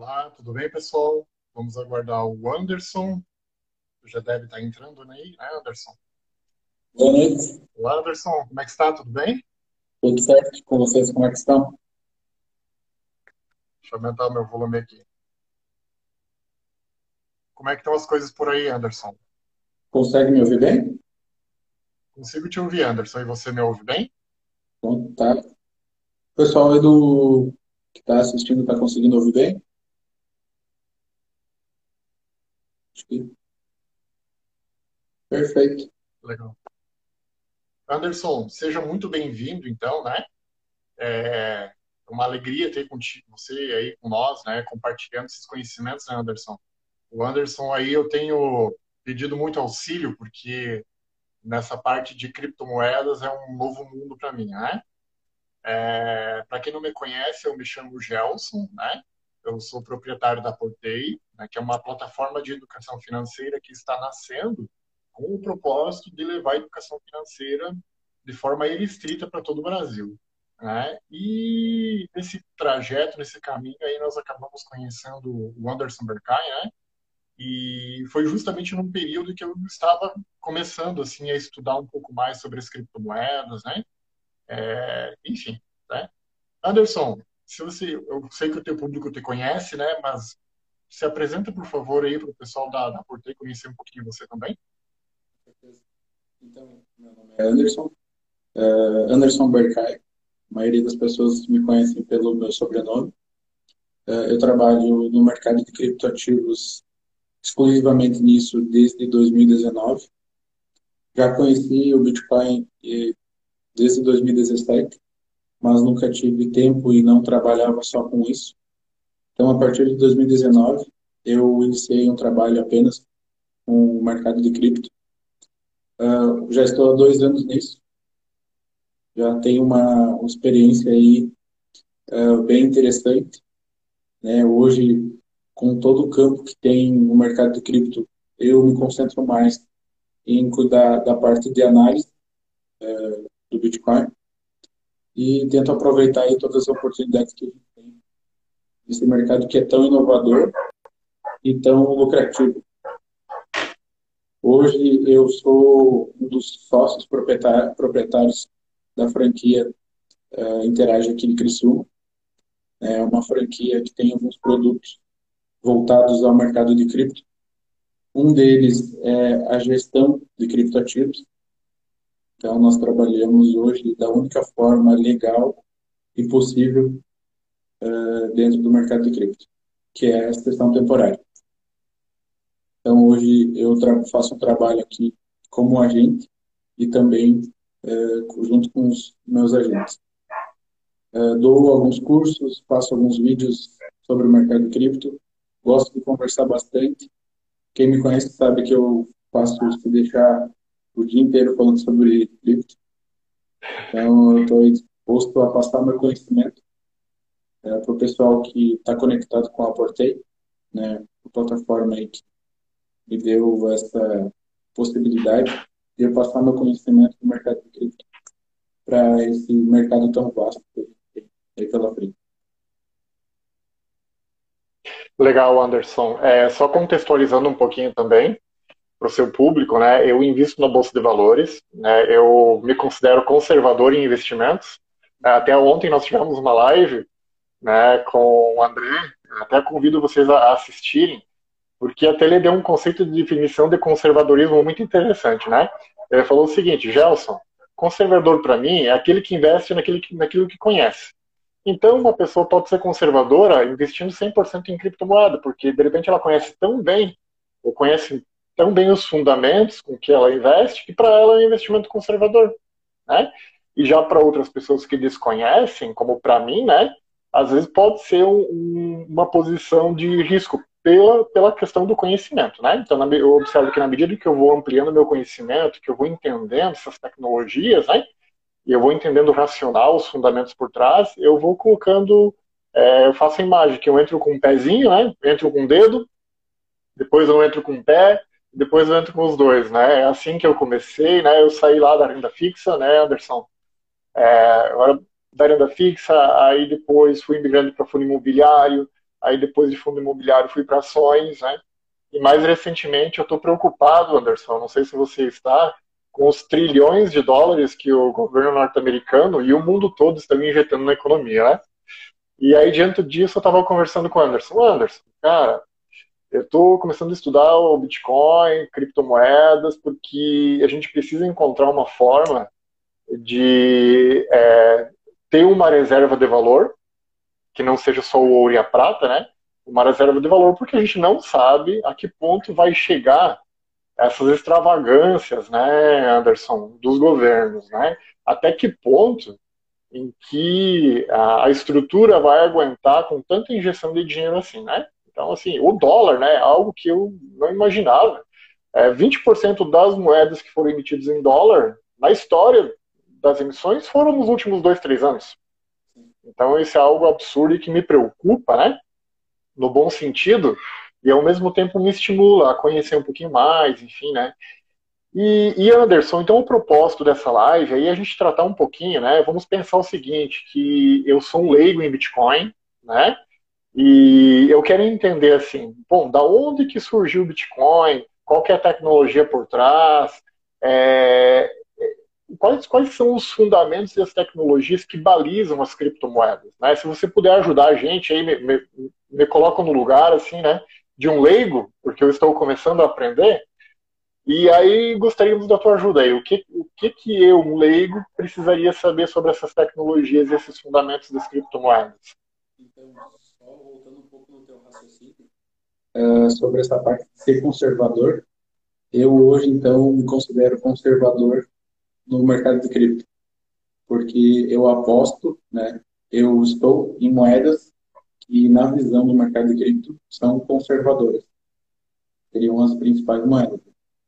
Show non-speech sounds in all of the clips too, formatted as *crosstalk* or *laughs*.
Olá, tudo bem, pessoal? Vamos aguardar o Anderson. Já deve estar entrando aí, né, Anderson? Boa noite. Olá, Anderson. Como é que está? Tudo bem? Tudo certo com vocês? Como é que estão? Deixa eu aumentar o meu volume aqui. Como é que estão as coisas por aí, Anderson? Consegue me ouvir bem? Consigo te ouvir, Anderson. E você me ouve bem? Então, tá. O pessoal aí do que está assistindo está conseguindo ouvir bem? Perfeito. Legal. Anderson, seja muito bem-vindo, então, né? É uma alegria ter contigo, você aí com nós, né? Compartilhando esses conhecimentos, né, Anderson? O Anderson aí eu tenho pedido muito auxílio, porque nessa parte de criptomoedas é um novo mundo para mim, né? É, para quem não me conhece, eu me chamo Gelson, né? Eu sou proprietário da Portei, né, que é uma plataforma de educação financeira que está nascendo com o propósito de levar a educação financeira de forma irrestrita para todo o Brasil. Né? E nesse trajeto, nesse caminho, aí nós acabamos conhecendo o Anderson Berkay, né? E foi justamente num período que eu estava começando assim a estudar um pouco mais sobre as criptomoedas, né? É, enfim, né? Anderson, se você, eu sei que o teu público te conhece, né? Mas se apresenta, por favor, aí para o pessoal da, da Portei conhecer um pouquinho você também. Então, meu nome é Anderson, uh, Anderson Berkay. A maioria das pessoas me conhecem pelo meu sobrenome. Uh, eu trabalho no mercado de criptoativos exclusivamente nisso desde 2019. Já conheci o Bitcoin desde 2017, mas nunca tive tempo e não trabalhava só com isso. Então, a partir de 2019, eu iniciei um trabalho apenas com o mercado de cripto. Uh, já estou há dois anos nisso. Já tenho uma, uma experiência aí uh, bem interessante. Né? Hoje, com todo o campo que tem no mercado de cripto, eu me concentro mais em cuidar da parte de análise uh, do Bitcoin e tento aproveitar aí todas as oportunidades que nesse mercado que é tão inovador e tão lucrativo. Hoje eu sou um dos sócios proprietários da franquia uh, Interage aqui em Criciúma. É uma franquia que tem alguns produtos voltados ao mercado de cripto. Um deles é a gestão de criptoativos. Então, nós trabalhamos hoje da única forma legal e possível uh, dentro do mercado de cripto, que é a extensão temporária. Então, hoje eu faço um trabalho aqui como agente e também uh, junto com os meus agentes. Uh, dou alguns cursos, faço alguns vídeos sobre o mercado de cripto, gosto de conversar bastante. Quem me conhece sabe que eu faço se deixar o dia inteiro falando sobre cripto. Então, eu estou disposto a passar meu conhecimento é, para o pessoal que está conectado com a Portei, né, a plataforma aí que me deu essa possibilidade de eu passar meu conhecimento do mercado de cripto para esse mercado tão vasto que tem aí pela frente. Legal, Anderson. É, só contextualizando um pouquinho também, para o seu público, né? Eu invisto na bolsa de valores, né? Eu me considero conservador em investimentos. Até ontem nós tivemos uma live, né, com o André. Até convido vocês a assistirem, porque até ele deu um conceito de definição de conservadorismo muito interessante, né? Ele falou o seguinte, Gelson, conservador para mim é aquele que investe naquilo que, naquilo que conhece. Então, uma pessoa pode ser conservadora investindo 100% em criptomoeda, porque de repente ela conhece tão bem, ou conhece tão bem os fundamentos com que ela investe, que para ela é um investimento conservador, né? E já para outras pessoas que desconhecem, como para mim, né? Às vezes pode ser um, uma posição de risco pela, pela questão do conhecimento, né? Então, eu observo que na medida que eu vou ampliando meu conhecimento, que eu vou entendendo essas tecnologias, né? E eu vou entendendo o racional, os fundamentos por trás, eu vou colocando, é, eu faço a imagem que eu entro com um pezinho, né? Entro com um dedo, depois eu entro com um pé, depois eu entro com os dois, né? É assim que eu comecei, né? Eu saí lá da renda fixa, né, Anderson? É, agora da renda fixa, aí depois fui migrando para fundo imobiliário, aí depois de fundo imobiliário fui para ações, né? E mais recentemente eu estou preocupado, Anderson, não sei se você está, com os trilhões de dólares que o governo norte-americano e o mundo todo estão injetando na economia, né? E aí, diante disso, eu estava conversando com o Anderson. Anderson, cara, eu estou começando a estudar o Bitcoin, criptomoedas, porque a gente precisa encontrar uma forma de é, ter uma reserva de valor, que não seja só o ouro e a prata, né? Uma reserva de valor, porque a gente não sabe a que ponto vai chegar essas extravagâncias, né, Anderson, dos governos, né? Até que ponto em que a, estrutura vai aguentar com tanta injeção de dinheiro assim, né? Então, assim, o dólar, né, é algo que eu não imaginava. É, 20% das moedas que foram emitidas em dólar, na história das emissões, foram nos últimos dois, três anos. Então, isso é algo absurdo e que me preocupa, né? No bom sentido, e ao mesmo tempo me estimula a conhecer um pouquinho mais, enfim, né? E, e, Anderson, então o propósito dessa live aí é a gente tratar um pouquinho, né? Vamos pensar o seguinte, que eu sou um leigo em Bitcoin, né? E eu quero entender assim, bom, da onde que surgiu o Bitcoin? Qual que é a tecnologia por trás? É, quais, quais são os fundamentos e as tecnologias que balizam as criptomoedas? Né? Se você puder ajudar a gente aí, me, me, me coloca no lugar assim, né? De um leigo, porque eu estou começando a aprender. E aí gostaríamos da tua ajuda aí. O que, o que, que eu, um leigo, precisaria saber sobre essas tecnologias e esses fundamentos das criptomoedas? Então, só voltando um pouco no teu raciocínio, uh, sobre essa parte de ser conservador, eu hoje, então, me considero conservador no mercado de cripto, porque eu aposto, né, eu estou em moedas que, na visão do mercado de cripto, são conservadoras. Seriam as principais moedas.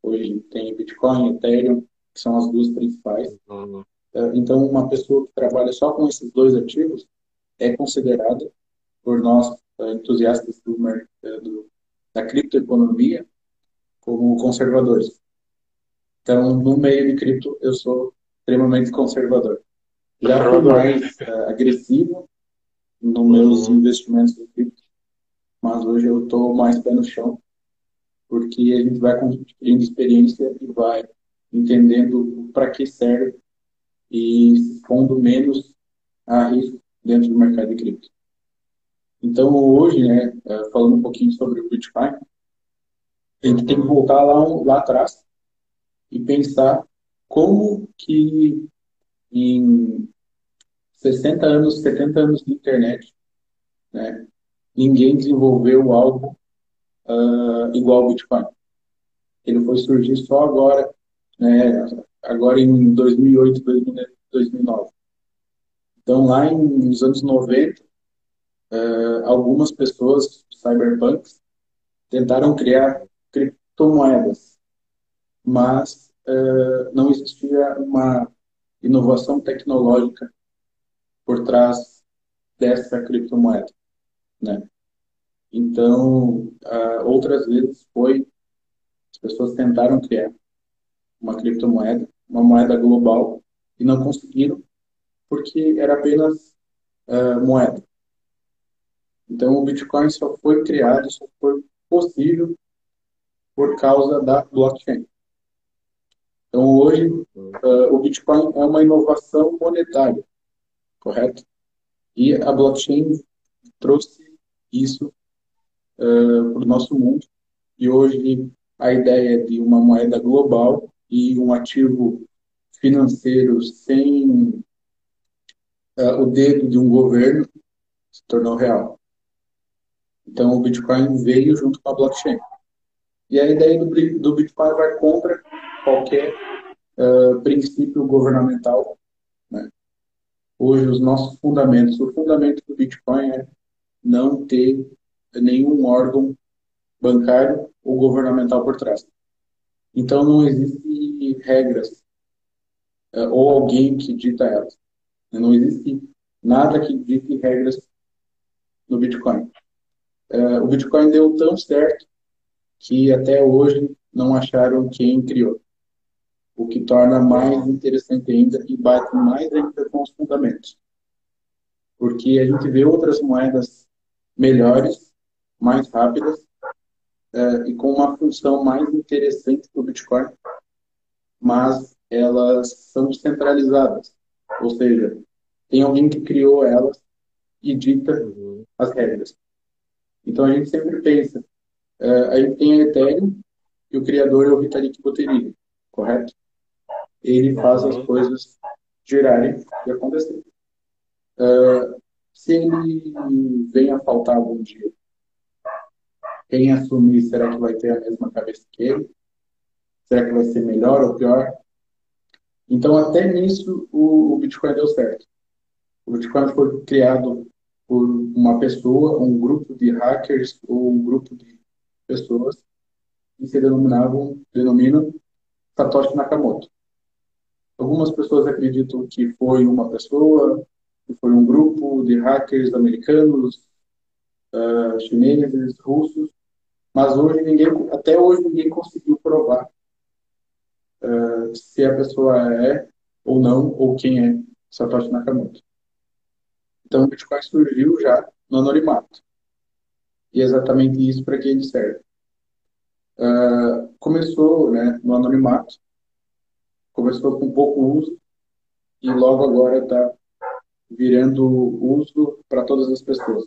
Hoje tem Bitcoin, Ethereum, que são as duas principais. Uhum. É, então, uma pessoa que trabalha só com esses dois ativos é considerada, por nós é, entusiastas do, é, do, da criptoeconomia, como conservadores. Então, no meio de cripto, eu sou extremamente conservador. Já fui mais uh, agressivo nos meus uhum. investimentos em cripto, mas hoje eu estou mais pé no chão porque a gente vai construindo experiência e vai entendendo para que serve e expondo menos a risco dentro do mercado de cripto. Então, hoje, né, é, falando um pouquinho sobre o Bitcoin, a gente tem que voltar lá, lá atrás e pensar como que em 60 anos, 70 anos de internet, né, ninguém desenvolveu algo uh, igual ao Bitcoin. Ele foi surgir só agora, né, agora em 2008, 2009. Então, lá em, nos anos 90, uh, ah, algumas pessoas, cyberpunks, tentaram criar criptomoedas, mas não existia uma inovação tecnológica por trás dessa criptomoeda, né? Então, outras vezes foi, as pessoas tentaram criar uma criptomoeda, uma moeda global, e não conseguiram, porque era apenas uh, moeda. Então, o Bitcoin só foi criado, só foi possível por causa da blockchain. Então, hoje, uh, o Bitcoin é uma inovação monetária, correto? E a blockchain trouxe isso uh, para o nosso mundo. E hoje a ideia de uma moeda global e um ativo financeiro sem uh, o dedo de um governo se tornou real. Então o Bitcoin veio junto com a blockchain. E a ideia do, do Bitcoin vai contra qualquer uh, princípio governamental. Né? Hoje os nossos fundamentos, o fundamento do Bitcoin é não ter nenhum órgão bancário ou governamental por trás. Então não existe regras uh, ou alguém que dita elas. Não existe nada que dite regras no Bitcoin. Uh, o Bitcoin deu tão certo que até hoje não acharam quem criou. O que torna mais interessante ainda e bate mais ainda com os fundamentos. Porque a gente vê outras moedas melhores mais rápidas é, e com uma função mais interessante do Bitcoin, mas elas são descentralizadas, ou seja, tem alguém que criou elas e dita uhum. as regras. Então a gente sempre pensa, é, a gente tem a Ethereum e o criador é o Vitalik Buterin, correto? Ele faz as coisas girarem e acontecerem. Uh, se ele vem a faltar algum dia, quem assumir, será que vai ter a mesma cabeça que ele? Será que vai ser melhor ou pior? Então, até nisso, o, o Bitcoin deu certo. O Bitcoin foi criado por uma pessoa, um grupo de hackers ou um grupo de pessoas que se denominavam, denominam Satoshi Nakamoto. Algumas pessoas acreditam que foi uma pessoa, que foi um grupo de hackers americanos, uh, chineses, russos, mas hoje ninguém, até hoje ninguém conseguiu provar uh, se a pessoa é ou não, ou quem é Satoshi Nakamoto. Então o Bitcoin surgiu já no anonimato. E é exatamente isso para que ele serve. Uh, começou né, no anonimato, começou com pouco uso e logo agora está virando uso para todas as pessoas.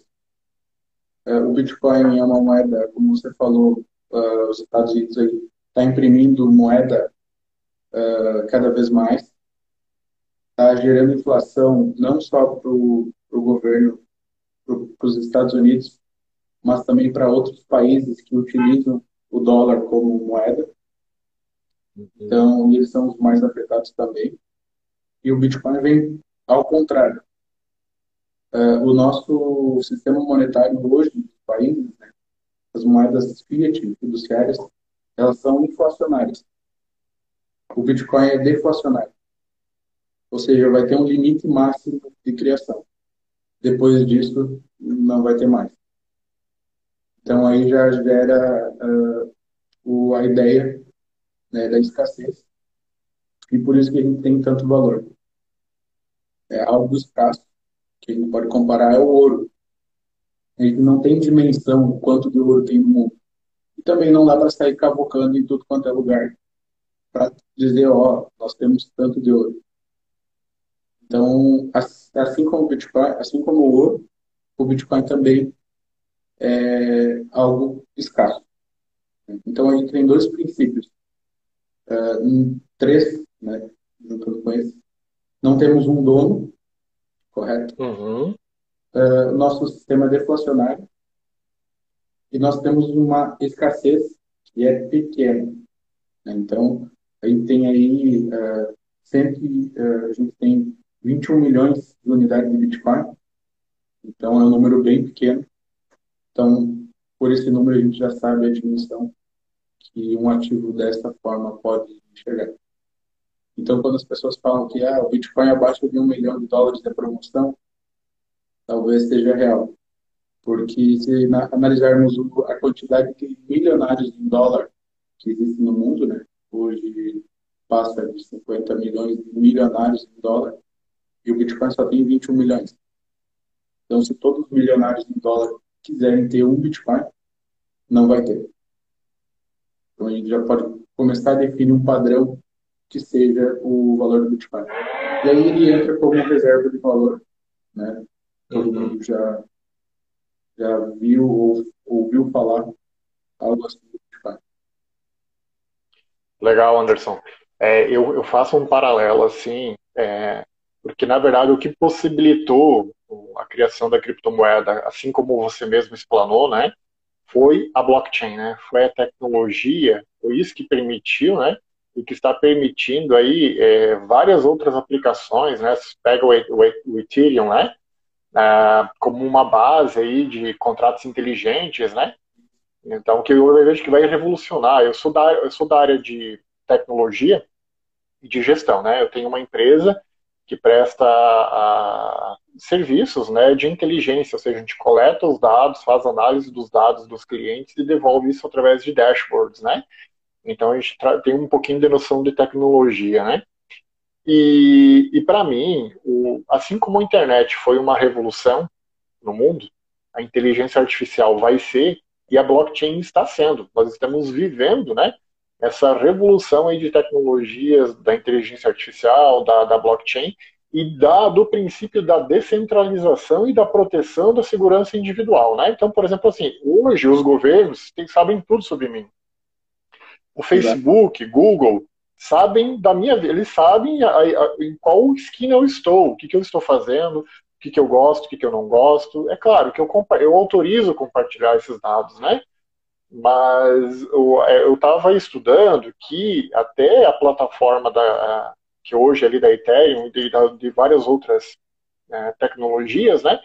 Uh, o Bitcoin é uma moeda, como você falou, uh, os Estados Unidos está imprimindo moeda uh, cada vez mais, está gerando inflação não só para o governo, para os Estados Unidos, mas também para outros países que utilizam o dólar como moeda. Então, eles são os mais afetados também. E o Bitcoin vem ao contrário. Uh, o nosso sistema monetário hoje, nos países, né, as moedas fiat, fiduciárias, elas são inflacionárias. O Bitcoin é deflacionário. Ou seja, vai ter um limite máximo de criação. Depois disso, não vai ter mais. Então, aí já gera uh, o, a ideia né, da escassez. E por isso que a gente tem tanto valor. É algo escasso, que a gente pode comparar, é o ouro. A gente não tem dimensão o quanto de ouro tem no mundo. E também não dá para sair cavocando em tudo quanto é lugar para dizer, ó, nós temos tanto de ouro. Então, assim como o Bitcoin, assim como o ouro, o Bitcoin também é algo escasso. Então, a gente tem dois princípios uh, três, né, juntando com esse. Não temos um dono, correto? Uhum. Uh, nosso sistema é deflacionário e nós temos uma escassez que é pequena. Né? Então, a gente tem aí, uh, sempre, uh, a gente tem 21 milhões de unidades de Bitcoin, então é um número bem pequeno. Então, por esse número a gente já sabe a dimensão que um ativo dessa forma pode enxergar. Então, quando as pessoas falam que ah, o Bitcoin é abaixo de um milhão de dólares de promoção, talvez seja real. Porque se analisarmos a quantidade de milionários em dólar que existe no mundo, né, hoje passa de 50 milhões de milionários em dólar, e o Bitcoin só tem 21 milhões. Então, se todos os milionários em dólar quiserem ter um Bitcoin, não vai ter. Então a gente já pode começar a definir um padrão que seja o valor do Bitcoin. E aí ele entra como reserva de valor, né? Todo uhum. mundo já, já viu ou ouviu falar algo assim do Bitcoin. Legal, Anderson. É, eu, eu faço um paralelo assim, é, porque na verdade o que possibilitou a criação da criptomoeda, assim como você mesmo explanou, né, foi a blockchain, né? Foi a tecnologia, foi isso que permitiu, né? E que está permitindo aí é, várias outras aplicações, né? Você pega o, o, o Ethereum, né? Ah, como uma base aí de contratos inteligentes, né? Então, que eu vejo que vai revolucionar. Eu sou da, eu sou da área de tecnologia e de gestão, né? Eu tenho uma empresa que presta a, serviços né, de inteligência, ou seja, a gente coleta os dados, faz análise dos dados dos clientes e devolve isso através de dashboards, né? Então a gente tem um pouquinho de noção de tecnologia, né? E, e para mim, o, assim como a internet foi uma revolução no mundo, a inteligência artificial vai ser e a blockchain está sendo. Nós estamos vivendo, né, essa revolução aí de tecnologias da inteligência artificial, da, da blockchain e da, do princípio da descentralização e da proteção da segurança individual, né? Então, por exemplo, assim, hoje os governos tem, sabem tudo sobre mim. O Facebook, Google, sabem da minha vida, eles sabem a, a, em qual esquina eu estou, o que, que eu estou fazendo, o que, que eu gosto, o que, que eu não gosto. É claro que eu, eu autorizo compartilhar esses dados, né? Mas eu estava estudando que até a plataforma da, que hoje é ali da Ethereum e de, de várias outras né, tecnologias, né,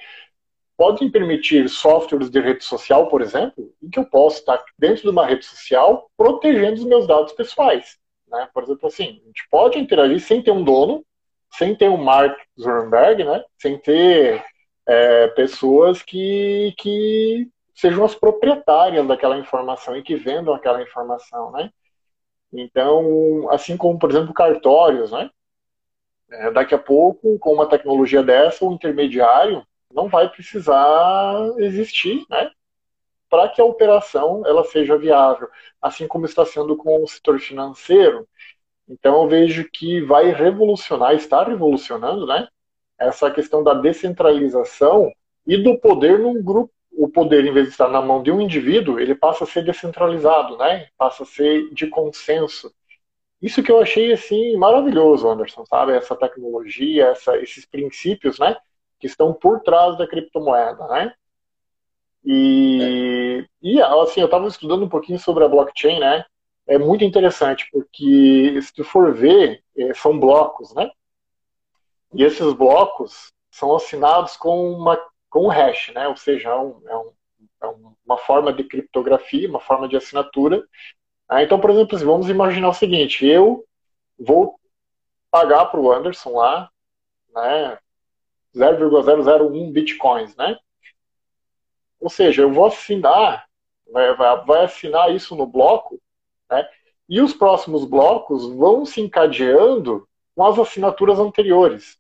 podem permitir softwares de rede social, por exemplo, em que eu posso estar dentro de uma rede social protegendo os meus dados pessoais. Né? Por exemplo, assim, a gente pode interagir sem ter um dono, sem ter um Mark Zuckerberg, né? sem ter é, pessoas que, que sejam as proprietárias daquela informação e que vendam aquela informação. Né? Então, assim como, por exemplo, cartórios, né? É, daqui a pouco, com uma tecnologia dessa, o intermediário não vai precisar existir, né? Para que a operação ela seja viável, assim como está sendo com o setor financeiro. Então, eu vejo que vai revolucionar, está revolucionando, né? Essa questão da descentralização e do poder num grupo o poder, em vez de estar na mão de um indivíduo, ele passa a ser descentralizado, né? Passa a ser de consenso. Isso que eu achei assim maravilhoso, Anderson, sabe? Essa tecnologia, essa, esses princípios, né? Que estão por trás da criptomoeda, né? E, é. e assim, eu estava estudando um pouquinho sobre a blockchain, né? É muito interessante porque se tu for ver, é, são blocos, né? E esses blocos são assinados com uma com o hash, né? Ou seja, é, um, é, um, é uma forma de criptografia, uma forma de assinatura. Ah, então, por exemplo, vamos imaginar o seguinte: eu vou pagar para o Anderson lá, né? 0,001 bitcoins, né? Ou seja, eu vou assinar, vai, vai assinar isso no bloco, né? E os próximos blocos vão se encadeando com as assinaturas anteriores.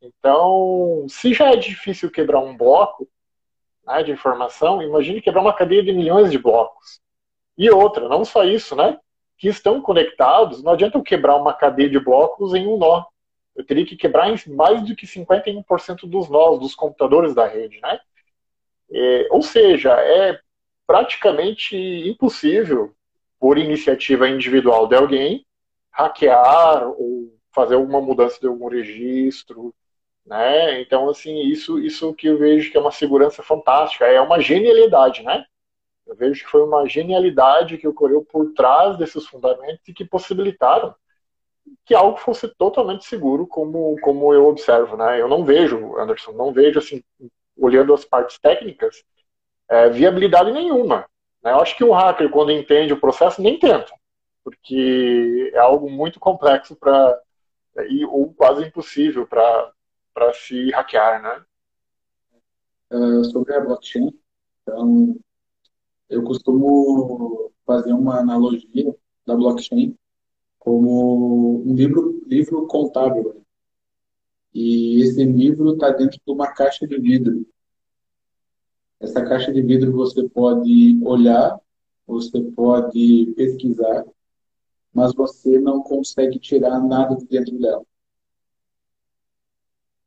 Então, se já é difícil quebrar um bloco né, de informação, imagine quebrar uma cadeia de milhões de blocos. E outra, não só isso, né? Que estão conectados, não adianta eu quebrar uma cadeia de blocos em um nó. Eu teria que quebrar em mais do que 51% dos nós, dos computadores da rede, né? É, ou seja, é praticamente impossível, por iniciativa individual de alguém, hackear ou fazer alguma mudança de algum registro, né? Então, assim, isso, isso que eu vejo que é uma segurança fantástica, é uma genialidade, né? Eu vejo que foi uma genialidade que ocorreu por trás desses fundamentos e que possibilitaram que algo fosse totalmente seguro, como, como eu observo, né? Eu não vejo, Anderson, não vejo, assim, olhando as partes técnicas, é, viabilidade nenhuma. Né? Eu acho que um hacker, quando entende o processo, nem tenta, porque é algo muito complexo para ou quase impossível para para se hackear, né? Uh, sobre a blockchain, então, eu costumo fazer uma analogia da blockchain como um livro, livro contábil. E esse livro está dentro de uma caixa de vidro. Essa caixa de vidro você pode olhar, você pode pesquisar, mas você não consegue tirar nada de dentro dela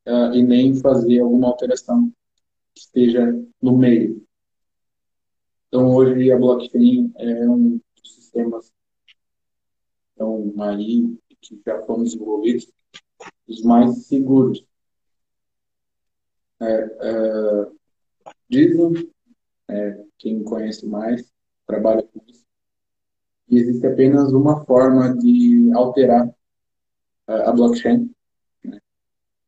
uh, e nem fazer alguma alteração que esteja no meio. Então, hoje a blockchain é um dos sistemas então, aí, que já foram desenvolvidos, os mais seguros. É, é, dizem, é, quem conhece mais, trabalha com isso, que existe apenas uma forma de alterar a blockchain,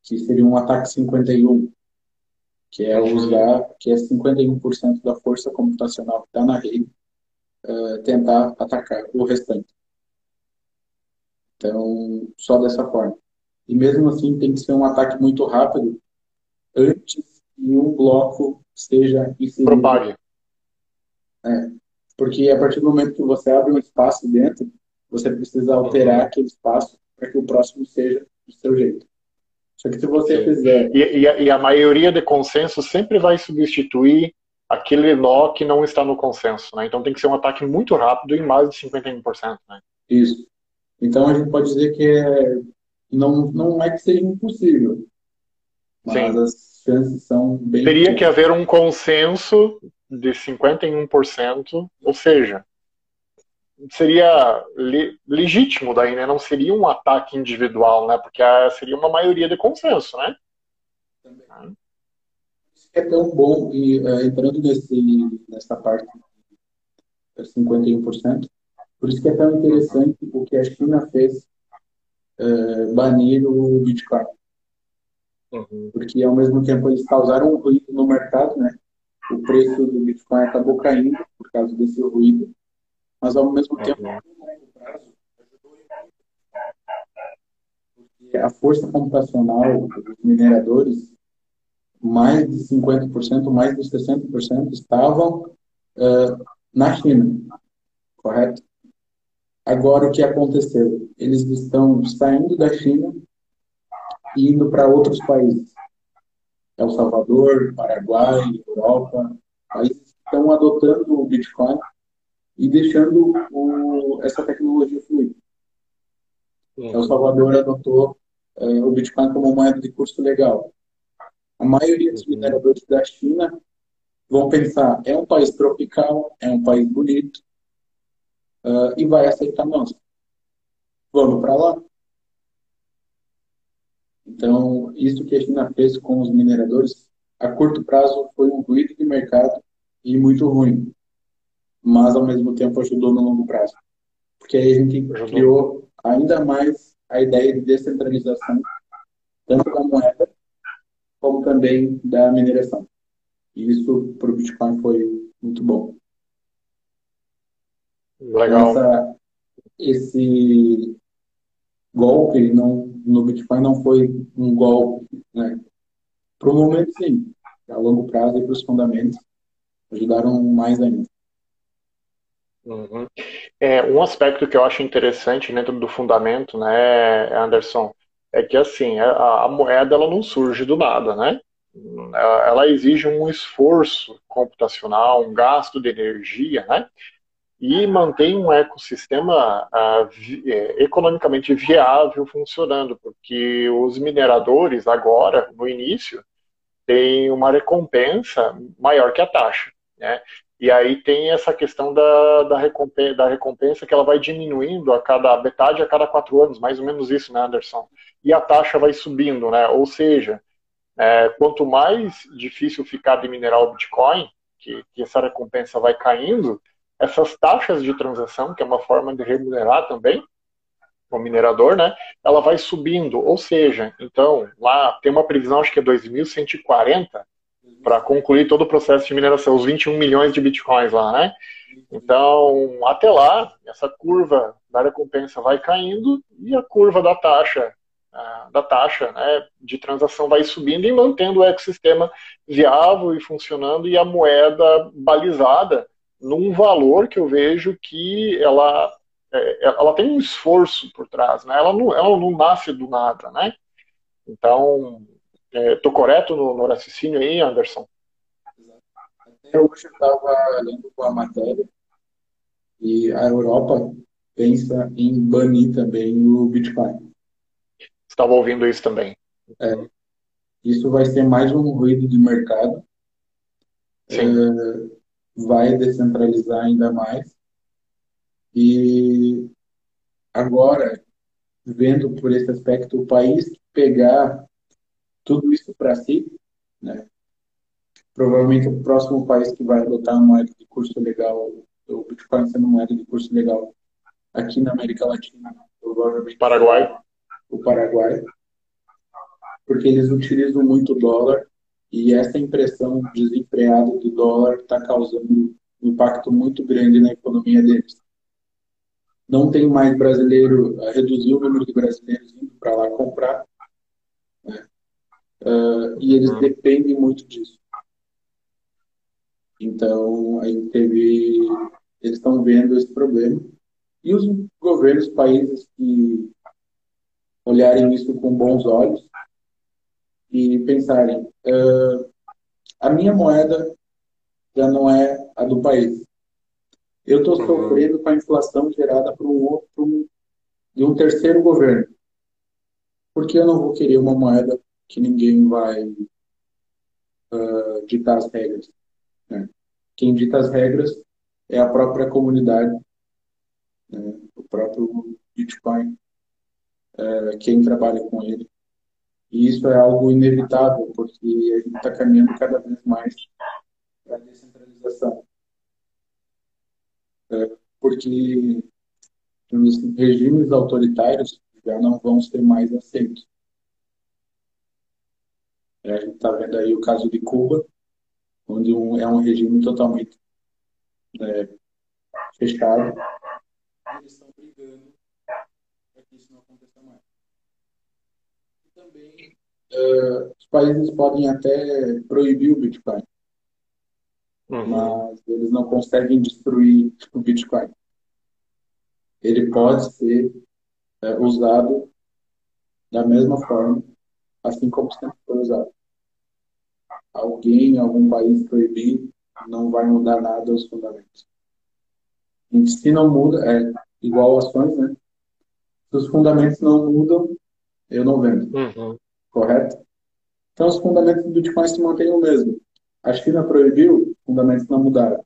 que seria um ataque 51, que é usar, que é 51% da força computacional que está na rede, uh, tentar atacar o restante. Então, só dessa forma. E mesmo assim, tem que ser um ataque muito rápido antes que um bloco esteja inserido. Propague. É, porque a partir do momento que você abre um espaço dentro, você precisa alterar aquele espaço para que o próximo seja do seu jeito. Só que se você Sim. fizer. E, e, a, e, a, maioria de consenso sempre vai substituir aquele nó que não está no consenso. Né? Então tem que ser um ataque muito rápido em mais de 51%. Né? Isso. Então a gente pode dizer que é, não, não é que seja impossível, mas Sim. as chances são bem. Teria que haver um consenso de 51%, ou seja, seria le legítimo daí, né? Não seria um ataque individual, né? Porque seria uma maioria de consenso, né? Também. É tão bom, e uh, entrando nesse, nessa parte de 51%, por isso que é tão interessante o que a China fez uh, banir o Bitcoin. Uhum. Porque ao mesmo tempo eles causaram um ruído no mercado, né? O preço do Bitcoin acabou caindo por causa desse ruído mas ao mesmo tempo, no longo prazo, porque a força computacional dos mineradores, mais de 50%, mais de 60% estavam uh, na China, correto? Agora, o que aconteceu? Eles estão saindo da China e indo para outros países. El Salvador, Paraguai, Europa, países que estão adotando o Bitcoin e deixando o, essa tecnologia fluir. Sim. El Salvador adotou é, o Bitcoin como moeda de curso legal. A maioria dos mineradores da China vão pensar: é um país tropical, é um país bonito, uh, e vai aceitar nós. Vamos para lá. Então, isso que a China fez com os mineradores, a curto prazo, foi um ruído de mercado e muito ruim mas ao mesmo tempo ajudou no longo prazo. Porque aí a gente criou ainda mais a ideia de descentralização, tanto da moeda, como também da mineração. E isso para o Bitcoin foi muito bom. Legal. Essa, esse golpe não, no Bitcoin não foi um golpe, né? Para o momento, sim. A longo prazo e para os fundamentos ajudaram mais ainda. Uhum. É, um aspecto que eu acho interessante dentro do fundamento, né, Anderson, é que assim, a, a moeda ela não surge do nada, né? Ela, ela exige um esforço computacional, um gasto de energia, né? E mantém um ecossistema uh, vi, é, economicamente viável funcionando, porque os mineradores agora, no início, têm uma recompensa maior que a taxa. Né? E aí tem essa questão da, da, recompensa, da recompensa que ela vai diminuindo a cada metade a cada quatro anos, mais ou menos isso, né, Anderson? E a taxa vai subindo, né? Ou seja, é, quanto mais difícil ficar de minerar o Bitcoin, que, que essa recompensa vai caindo, essas taxas de transação, que é uma forma de remunerar também o minerador, né? Ela vai subindo. Ou seja, então, lá tem uma previsão, acho que é 2140, para concluir todo o processo de mineração, os 21 milhões de bitcoins lá, né? Então, até lá, essa curva da recompensa vai caindo e a curva da taxa da taxa né, de transação vai subindo e mantendo o ecossistema viável e funcionando e a moeda balizada num valor que eu vejo que ela, é, ela tem um esforço por trás, né? ela, não, ela não nasce do nada. Né? Então, Estou é, correto no, no raciocínio aí, Anderson? Até hoje eu estava lendo com a matéria e a Europa pensa em banir também o Bitcoin. Estava ouvindo isso também. É, isso vai ser mais um ruído de mercado. É, vai descentralizar ainda mais. E agora, vendo por esse aspecto, o país que pegar tudo isso para si, né? Provavelmente o próximo país que vai adotar uma moeda de curso legal, o Bitcoin sendo moeda de curso legal aqui na América Latina, provavelmente Paraguai. O Paraguai, porque eles utilizam muito dólar e essa impressão desenfreada do dólar está causando um impacto muito grande na economia deles. Não tem mais brasileiro, reduziu o número de brasileiros indo para lá comprar, Uh, e eles dependem muito disso. Então, aí teve. Eles estão vendo esse problema. E os governos, países que olharem isso com bons olhos e pensarem: uh, a minha moeda já não é a do país. Eu estou uhum. sofrendo com a inflação gerada por um outro, de um terceiro governo. Porque eu não vou querer uma moeda que ninguém vai uh, ditar as regras. Né? Quem dita as regras é a própria comunidade, né? o próprio Bitcoin, uh, quem trabalha com ele. E isso é algo inevitável, porque a gente está caminhando cada vez mais para a descentralização. É, porque os regimes autoritários já não vão ser mais aceitos. É, a gente está vendo aí o caso de Cuba, onde um, é um regime totalmente é, fechado. Eles estão brigando para que isso não aconteça mais. E também, uh, os países podem até proibir o Bitcoin, uhum. mas eles não conseguem destruir o Bitcoin. Ele pode ser é, usado da mesma forma, assim como sempre foi usado. Alguém, algum país proibir, não vai mudar nada aos fundamentos. E se não muda, é igual ações, né? Se os fundamentos não mudam, eu não vendo. Uhum. Correto? Então, os fundamentos do Bitcoin se mantêm o mesmo. A China proibiu, fundamentos não mudaram.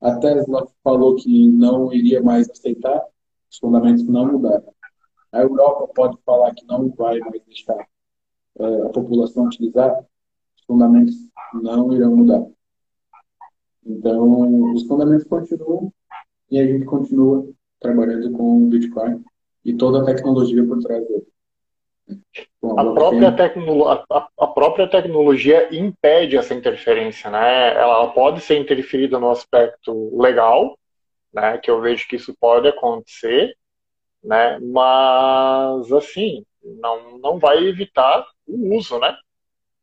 A Tesla falou que não iria mais aceitar, os fundamentos não mudaram. A Europa pode falar que não vai mais deixar uh, a população utilizar, os fundamentos não irão mudar. Então, os fundamentos continuam e a gente continua trabalhando com o Bitcoin e toda a tecnologia por trás dele. A própria, tecno, a, a, própria tecnologia impede essa interferência, né? Ela pode ser interferida no aspecto legal, né? Que eu vejo que isso pode acontecer, né? Mas assim, não, não vai evitar o uso, né?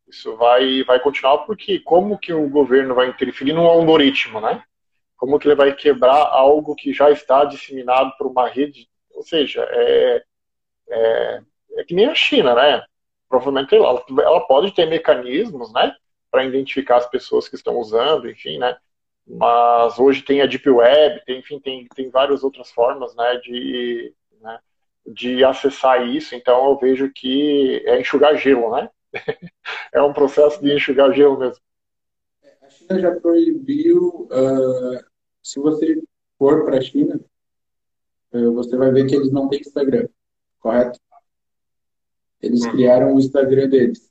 Isso vai, vai continuar porque como que o governo vai interferir num algoritmo, né? Como que ele vai quebrar algo que já está disseminado por uma rede? Ou seja, é, é é que nem a China, né? Provavelmente ela, ela pode ter mecanismos, né? Para identificar as pessoas que estão usando, enfim, né? Mas hoje tem a Deep Web, tem, enfim, tem, tem várias outras formas, né? De, né, de acessar isso. Então eu vejo que é enxugar gelo, né? *laughs* é um processo de enxugar gelo mesmo. A China já proibiu, uh, se você for para a China, uh, você vai ver que eles não têm Instagram, correto? Eles uhum. criaram o Instagram deles.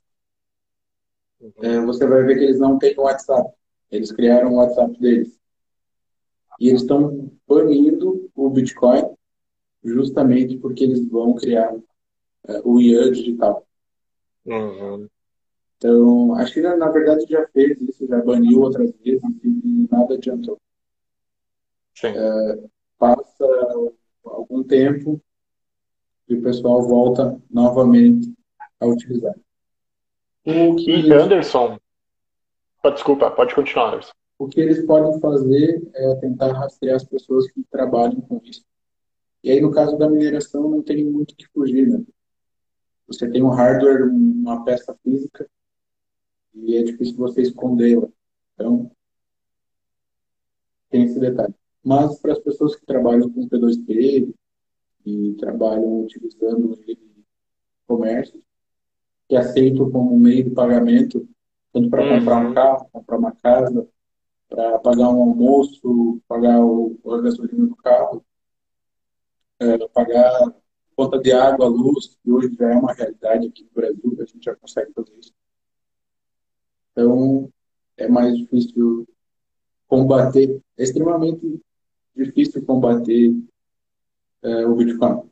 Uhum. É, você vai ver que eles não têm WhatsApp. Eles criaram o WhatsApp deles. E eles estão banindo o Bitcoin justamente porque eles vão criar é, o Yuan digital. Uhum. Então, a China, na verdade, já fez isso, já baniu outras vezes e nada adiantou. É, passa algum tempo, e o pessoal volta novamente a utilizar. O que e Anderson, desculpa, pode continuar, Anderson. O que eles podem fazer é tentar rastrear as pessoas que trabalham com isso. E aí, no caso da mineração, não tem muito que fugir, né? Você tem um hardware, uma peça física, e é difícil você escondê-la. Então, tem esse detalhe. Mas para as pessoas que trabalham com P2P, que trabalham utilizando o comércio, que aceitam como meio de pagamento, tanto para uhum. comprar um carro, comprar uma casa, para pagar um almoço, pagar o, a gasolina do carro, é, pagar conta de água, luz, que hoje já é uma realidade aqui no Brasil, a gente já consegue fazer isso. Então, é mais difícil combater, é extremamente difícil combater é, o Bitcoin.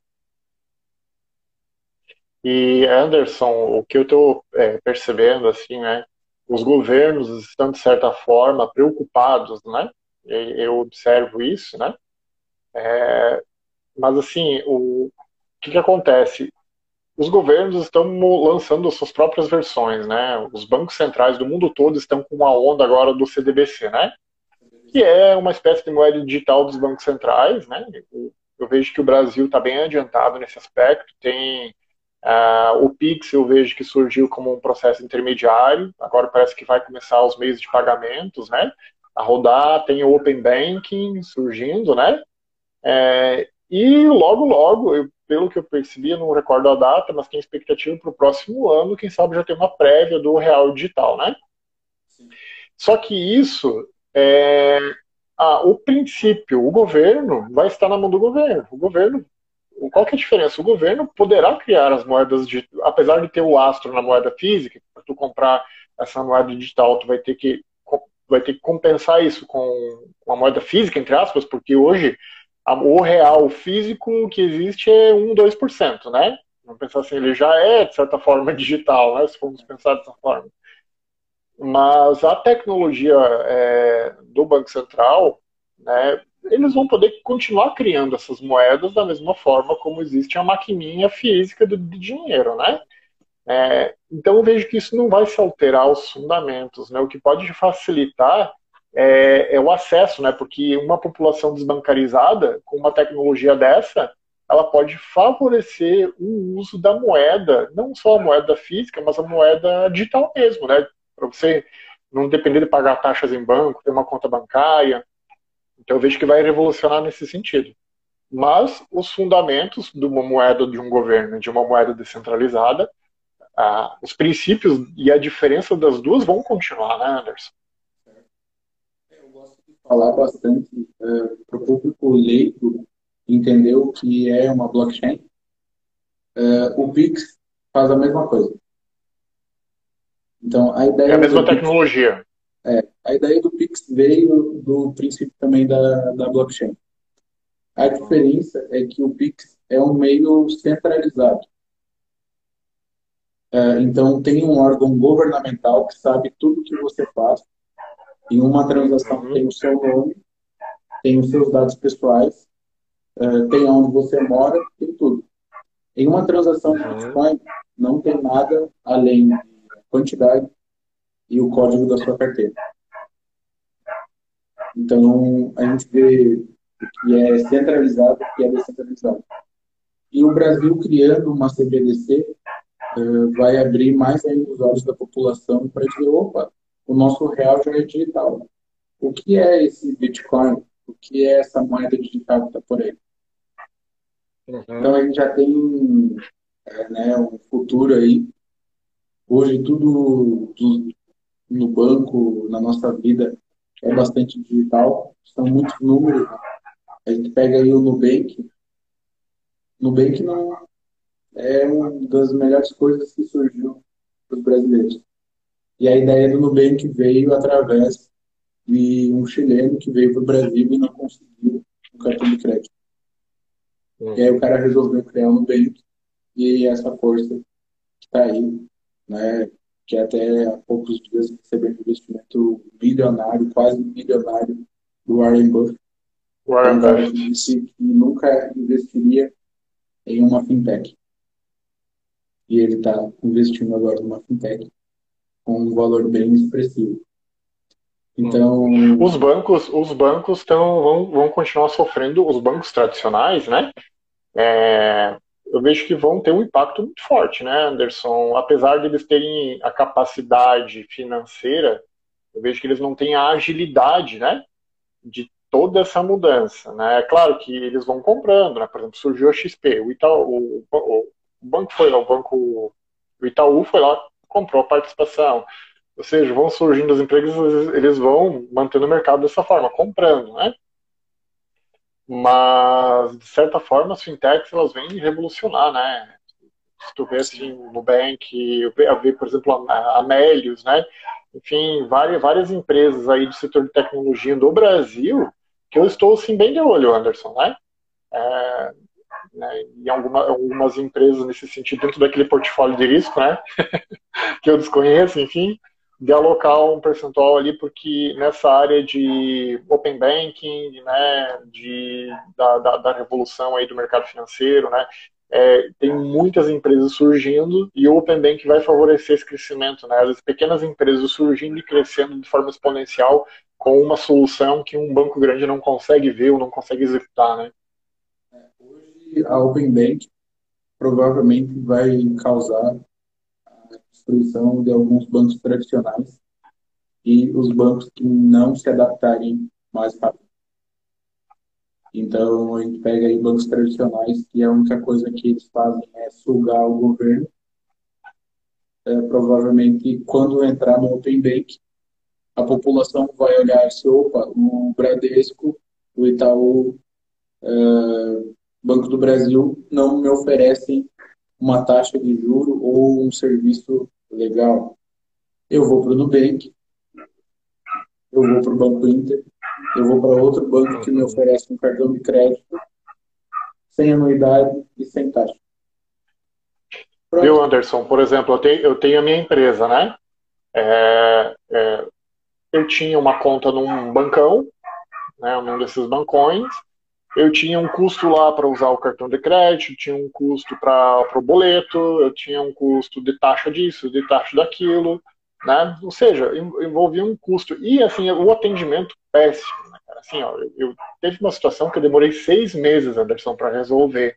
E Anderson, o que eu estou é, percebendo assim, né, os governos estão de certa forma preocupados, né? Eu observo isso, né? É, mas assim, o, que, que acontece? Os governos estão lançando suas próprias versões, né? Os bancos centrais do mundo todo estão com uma onda agora do CDBC, né? Que é uma espécie de moeda digital dos bancos centrais, né? Eu vejo que o Brasil está bem adiantado nesse aspecto. Tem uh, o Pix, eu vejo que surgiu como um processo intermediário. Agora parece que vai começar os meios de pagamentos, né? a rodar, tem o Open Banking surgindo, né? É, e logo, logo, eu, pelo que eu percebi, eu não recordo a data, mas tem expectativa para o próximo ano, quem sabe já tem uma prévia do real digital, né? Sim. Só que isso, é, ah, o princípio, o governo vai estar na mão do governo. O governo, qual que é a diferença? O governo poderá criar as moedas, de, apesar de ter o astro na moeda física, para tu comprar essa moeda digital, tu vai ter que vai ter que compensar isso com, com a moeda física, entre aspas, porque hoje o real físico que existe é 1, 2%, né? Vamos pensar assim, ele já é, de certa forma, *laughs* digital, né? Se formos pensar dessa forma. Mas a tecnologia é, do Banco Central, né, eles vão poder continuar criando essas moedas da mesma forma como existe a maquininha física do, dinheiro, né? É, então eu vejo que isso não vai se alterar os fundamentos, né? O que pode facilitar é, é, o acesso, né? Porque uma população desbancarizada com uma tecnologia dessa, ela pode favorecer o uso da moeda, não só a moeda física, mas a moeda digital mesmo, né? Para você não depender de pagar taxas em banco, ter uma conta bancária. Então eu vejo que vai revolucionar nesse sentido. Mas os fundamentos de uma moeda de um governo, de uma moeda descentralizada, ah, os princípios e a diferença das duas vão continuar, né, Anderson? Falar bastante uh, para o público leigo entender o que é uma blockchain. Uh, o Pix faz a mesma coisa. Então, a ideia é a mesma tecnologia. Pix, é, a ideia do Pix veio do princípio também da, da blockchain. A diferença é que o Pix é um meio centralizado. É, então, tem um órgão governamental que sabe tudo que você faz. Em uma transação uhum. tem o seu nome, tem os seus dados pessoais, é, tem onde você mora, tem tudo. Em uma transação de uhum. Bitcoin, não tem nada além da quantidade e o código da sua carteira. Então, a gente vê que é centralizado e que é descentralizado. E o Brasil criando uma CBDC uh, vai abrir mais ainda os olhos da população para dizer, opa, o nosso real já é digital. O que é esse Bitcoin? O que é essa moeda digital que está por aí? Uhum. Então a gente já tem é, né, um futuro aí. Hoje tudo do, no banco, na nossa vida, é bastante digital. São muitos números. A gente pega aí o Nubank. Nubank não, é uma das melhores coisas que surgiu para os brasileiros. E a ideia do Nubank veio através de um chileno que veio para o Brasil e não conseguiu um cartão de crédito. Hum. E aí o cara resolveu criar o Nubank e essa força que está aí, né, que até há poucos dias recebeu um investimento bilionário, quase milionário, do Warren Buffett. Warren Buffett disse que nunca investiria em uma fintech e ele está investindo agora numa fintech com um valor bem expressivo. Então, os bancos, os bancos tão, vão, vão continuar sofrendo, os bancos tradicionais, né? É, eu vejo que vão ter um impacto muito forte, né, Anderson? Apesar de eles terem a capacidade financeira, eu vejo que eles não têm a agilidade, né, de toda essa mudança, né? É claro que eles vão comprando, né? Por exemplo, surgiu a XP, o Itaú, o, o, o banco foi lá, o banco, o Itaú foi lá, comprou a participação. Ou seja, vão surgindo as empresas, eles vão mantendo o mercado dessa forma, comprando, né? Mas, de certa forma, as fintechs, elas vêm revolucionar, né? Se tu vê, assim, o Nubank, eu vi, por exemplo, a Amélios, né? Enfim, várias, várias empresas aí do setor de tecnologia do Brasil, que eu estou, assim, bem de olho, Anderson, né? É, né, em alguma, algumas empresas nesse sentido, dentro daquele portfólio de risco, né, *laughs* que eu desconheço, enfim, de alocar um percentual ali, porque nessa área de open banking, né, de, da, da, da revolução aí do mercado financeiro, né, é, tem muitas empresas surgindo e o Open Bank vai favorecer esse crescimento, né? As pequenas empresas surgindo e crescendo de forma exponencial com uma solução que um banco grande não consegue ver ou não consegue executar, né? A Open Bank provavelmente vai causar a destruição de alguns bancos tradicionais e os bancos que não se adaptarem mais rápido. Então, a gente pega aí bancos tradicionais, que a única coisa que eles fazem é sugar o governo. É, provavelmente, quando entrar no Open Bank, a população vai olhar se, opa, o Bradesco, o Itaú, Banco do Brasil não me oferecem uma taxa de juro ou um serviço legal. Eu vou para o Nubank, eu vou para o Banco Inter, eu vou para outro banco que me oferece um cartão de crédito sem anuidade e sem taxa. Pronto. Viu, Anderson? Por exemplo, eu tenho, eu tenho a minha empresa, né? É, é, eu tinha uma conta num bancão, né, num desses bancões, eu tinha um custo lá para usar o cartão de crédito, tinha um custo para o boleto, eu tinha um custo de taxa disso, de taxa daquilo, né? Ou seja, envolvia um custo. E, assim, o atendimento péssimo, né? Assim, ó, eu teve uma situação que eu demorei seis meses, Anderson, para resolver,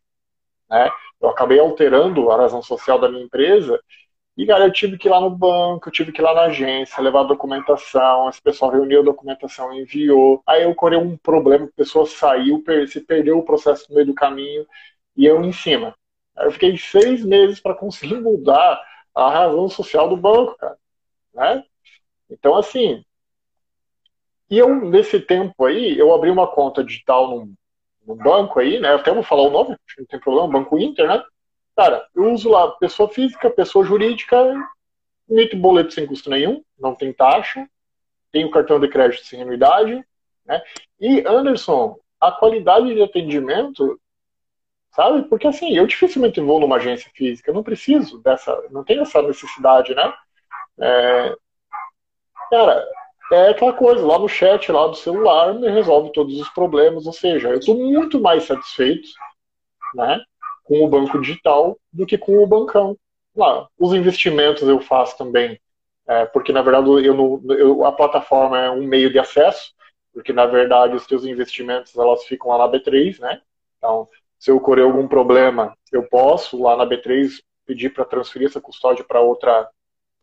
né? Eu acabei alterando a razão social da minha empresa e, cara, eu tive que ir lá no banco, eu tive que ir lá na agência, levar documentação, esse pessoal reuniu a documentação, enviou. Aí eu um problema, a pessoa saiu, se perdeu o processo no meio do caminho e eu em cima. Aí eu fiquei seis meses para conseguir mudar a razão social do banco, cara né? Então, assim, e eu, nesse tempo aí, eu abri uma conta digital num, num banco aí, né? Até vou falar o nome, não tem problema, Banco Inter, né? Cara, eu uso lá pessoa física, pessoa jurídica, emito boleto sem custo nenhum, não tem taxa, tenho cartão de crédito sem anuidade, né? E, Anderson, a qualidade de atendimento, sabe? Porque, assim, eu dificilmente vou numa agência física, não preciso dessa, não tenho essa necessidade, né? É, cara, é aquela coisa, lá no chat, lá do celular, me resolve todos os problemas, ou seja, eu estou muito mais satisfeito né, com o banco digital do que com o bancão. Lá, os investimentos eu faço também, é, porque na verdade eu, não, eu, a plataforma é um meio de acesso, porque na verdade os teus investimentos elas ficam lá na B3, né? Então, se eu ocorrer algum problema, eu posso lá na B3 pedir para transferir essa custódia para outra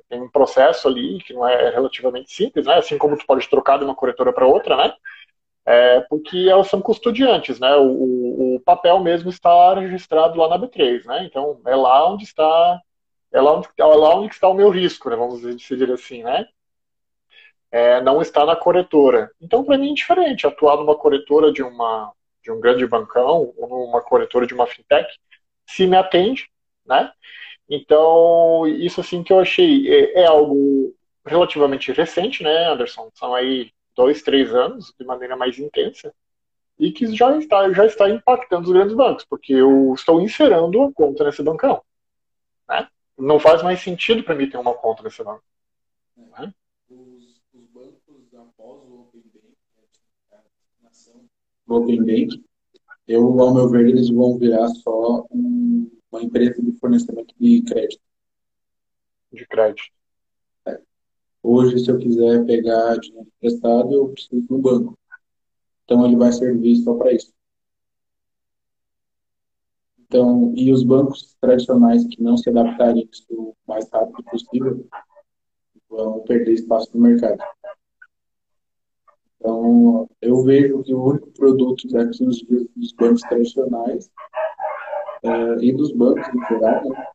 tem um processo ali que não é relativamente simples, né? Assim como tu pode trocar de uma corretora para outra, né? É, porque elas são custodiantes, né? O, o, papel mesmo está registrado lá na B3, né? Então é lá onde está é lá onde, é lá onde está o meu risco, né? Vamos dizer assim, né? É, não está na corretora. Então para mim é diferente atuar numa corretora de uma de um grande bancão ou numa corretora de uma fintech se me atende, né? Então, isso assim que eu achei é, é, algo relativamente recente, né, Anderson? São aí dois, três anos de maneira mais intensa e que já está, já está impactando os grandes bancos, porque eu estou inserando a conta nesse bancão. Né? Não faz mais sentido para mim ter uma conta nesse banco. Né? Os, os, bancos, após o Open Bank, a Open Bank, eu, ao meu ver, eles vão virar só um uma empresa de fornecimento de crédito. De crédito. Hoje, se eu quiser pegar dinheiro emprestado, eu preciso um banco. Então, ele vai servir só para isso. Então, e os bancos tradicionais que não se adaptarem isso o mais rápido possível vão perder espaço no mercado. Então, eu vejo que o único produto daqui nos dias dos bancos tradicionais uh, e dos bancos em geral, né,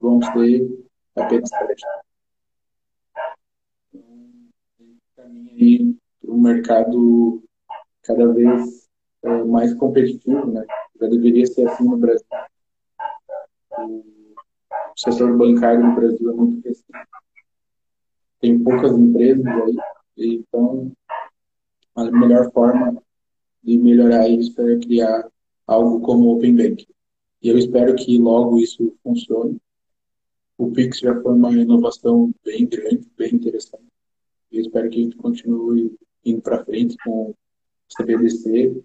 vão ser apenas crédito. Então, para um mercado cada vez uh, mais competitivo, né? Já deveria ser assim no Brasil. O setor bancário no Brasil é muito recente. Tem poucas empresas aí, então a melhor forma de melhorar isso é criar algo como o Open Bank. E eu espero que logo isso funcione. O Pix já foi uma inovação bem grande, bem interessante. E espero que a gente continue indo para frente com o CBDC,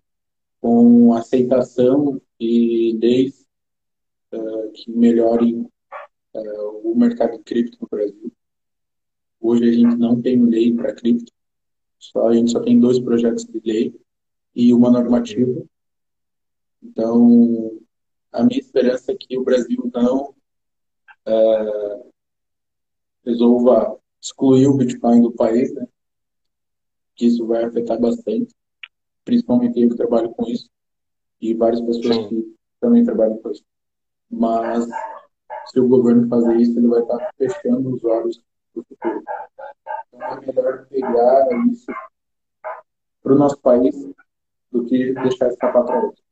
com aceitação e leis uh, que melhorem uh, o mercado de cripto no Brasil. Hoje a gente não tem lei para cripto, só, a gente só tem dois projetos de lei e uma normativa. Então, a minha esperança é que o Brasil não é, resolva excluir o Bitcoin do país, né? Que isso vai afetar bastante, principalmente eu que trabalho com isso e várias pessoas Sim. que também trabalham com isso. Mas se o governo fazer isso, ele vai estar fechando os olhos para o futuro. Então é melhor pegar isso para o nosso país do que deixar escapar para outro.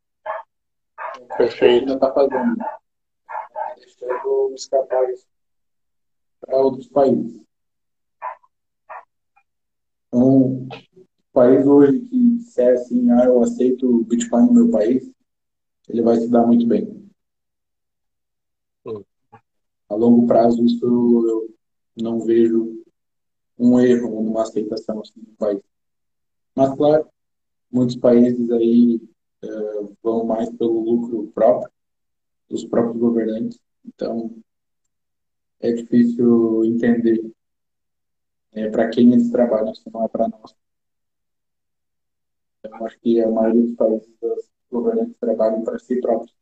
Perfeito. Ainda está fazendo. Tá deixando escapar isso para outros países. Então, o país hoje que disser assim, ah, eu aceito o Bitcoin no meu país, ele vai se dar muito bem. Hum. A longo prazo, isso eu não vejo um erro numa aceitação assim, no país. Mas, claro, muitos países aí uh, vão mais pelo lucro próprio, dos próprios governantes. Então, é difícil entender é, para quem eles trabalham, se não é para nós. Acho que a maioria dos países, os governantes trabalham para si próprios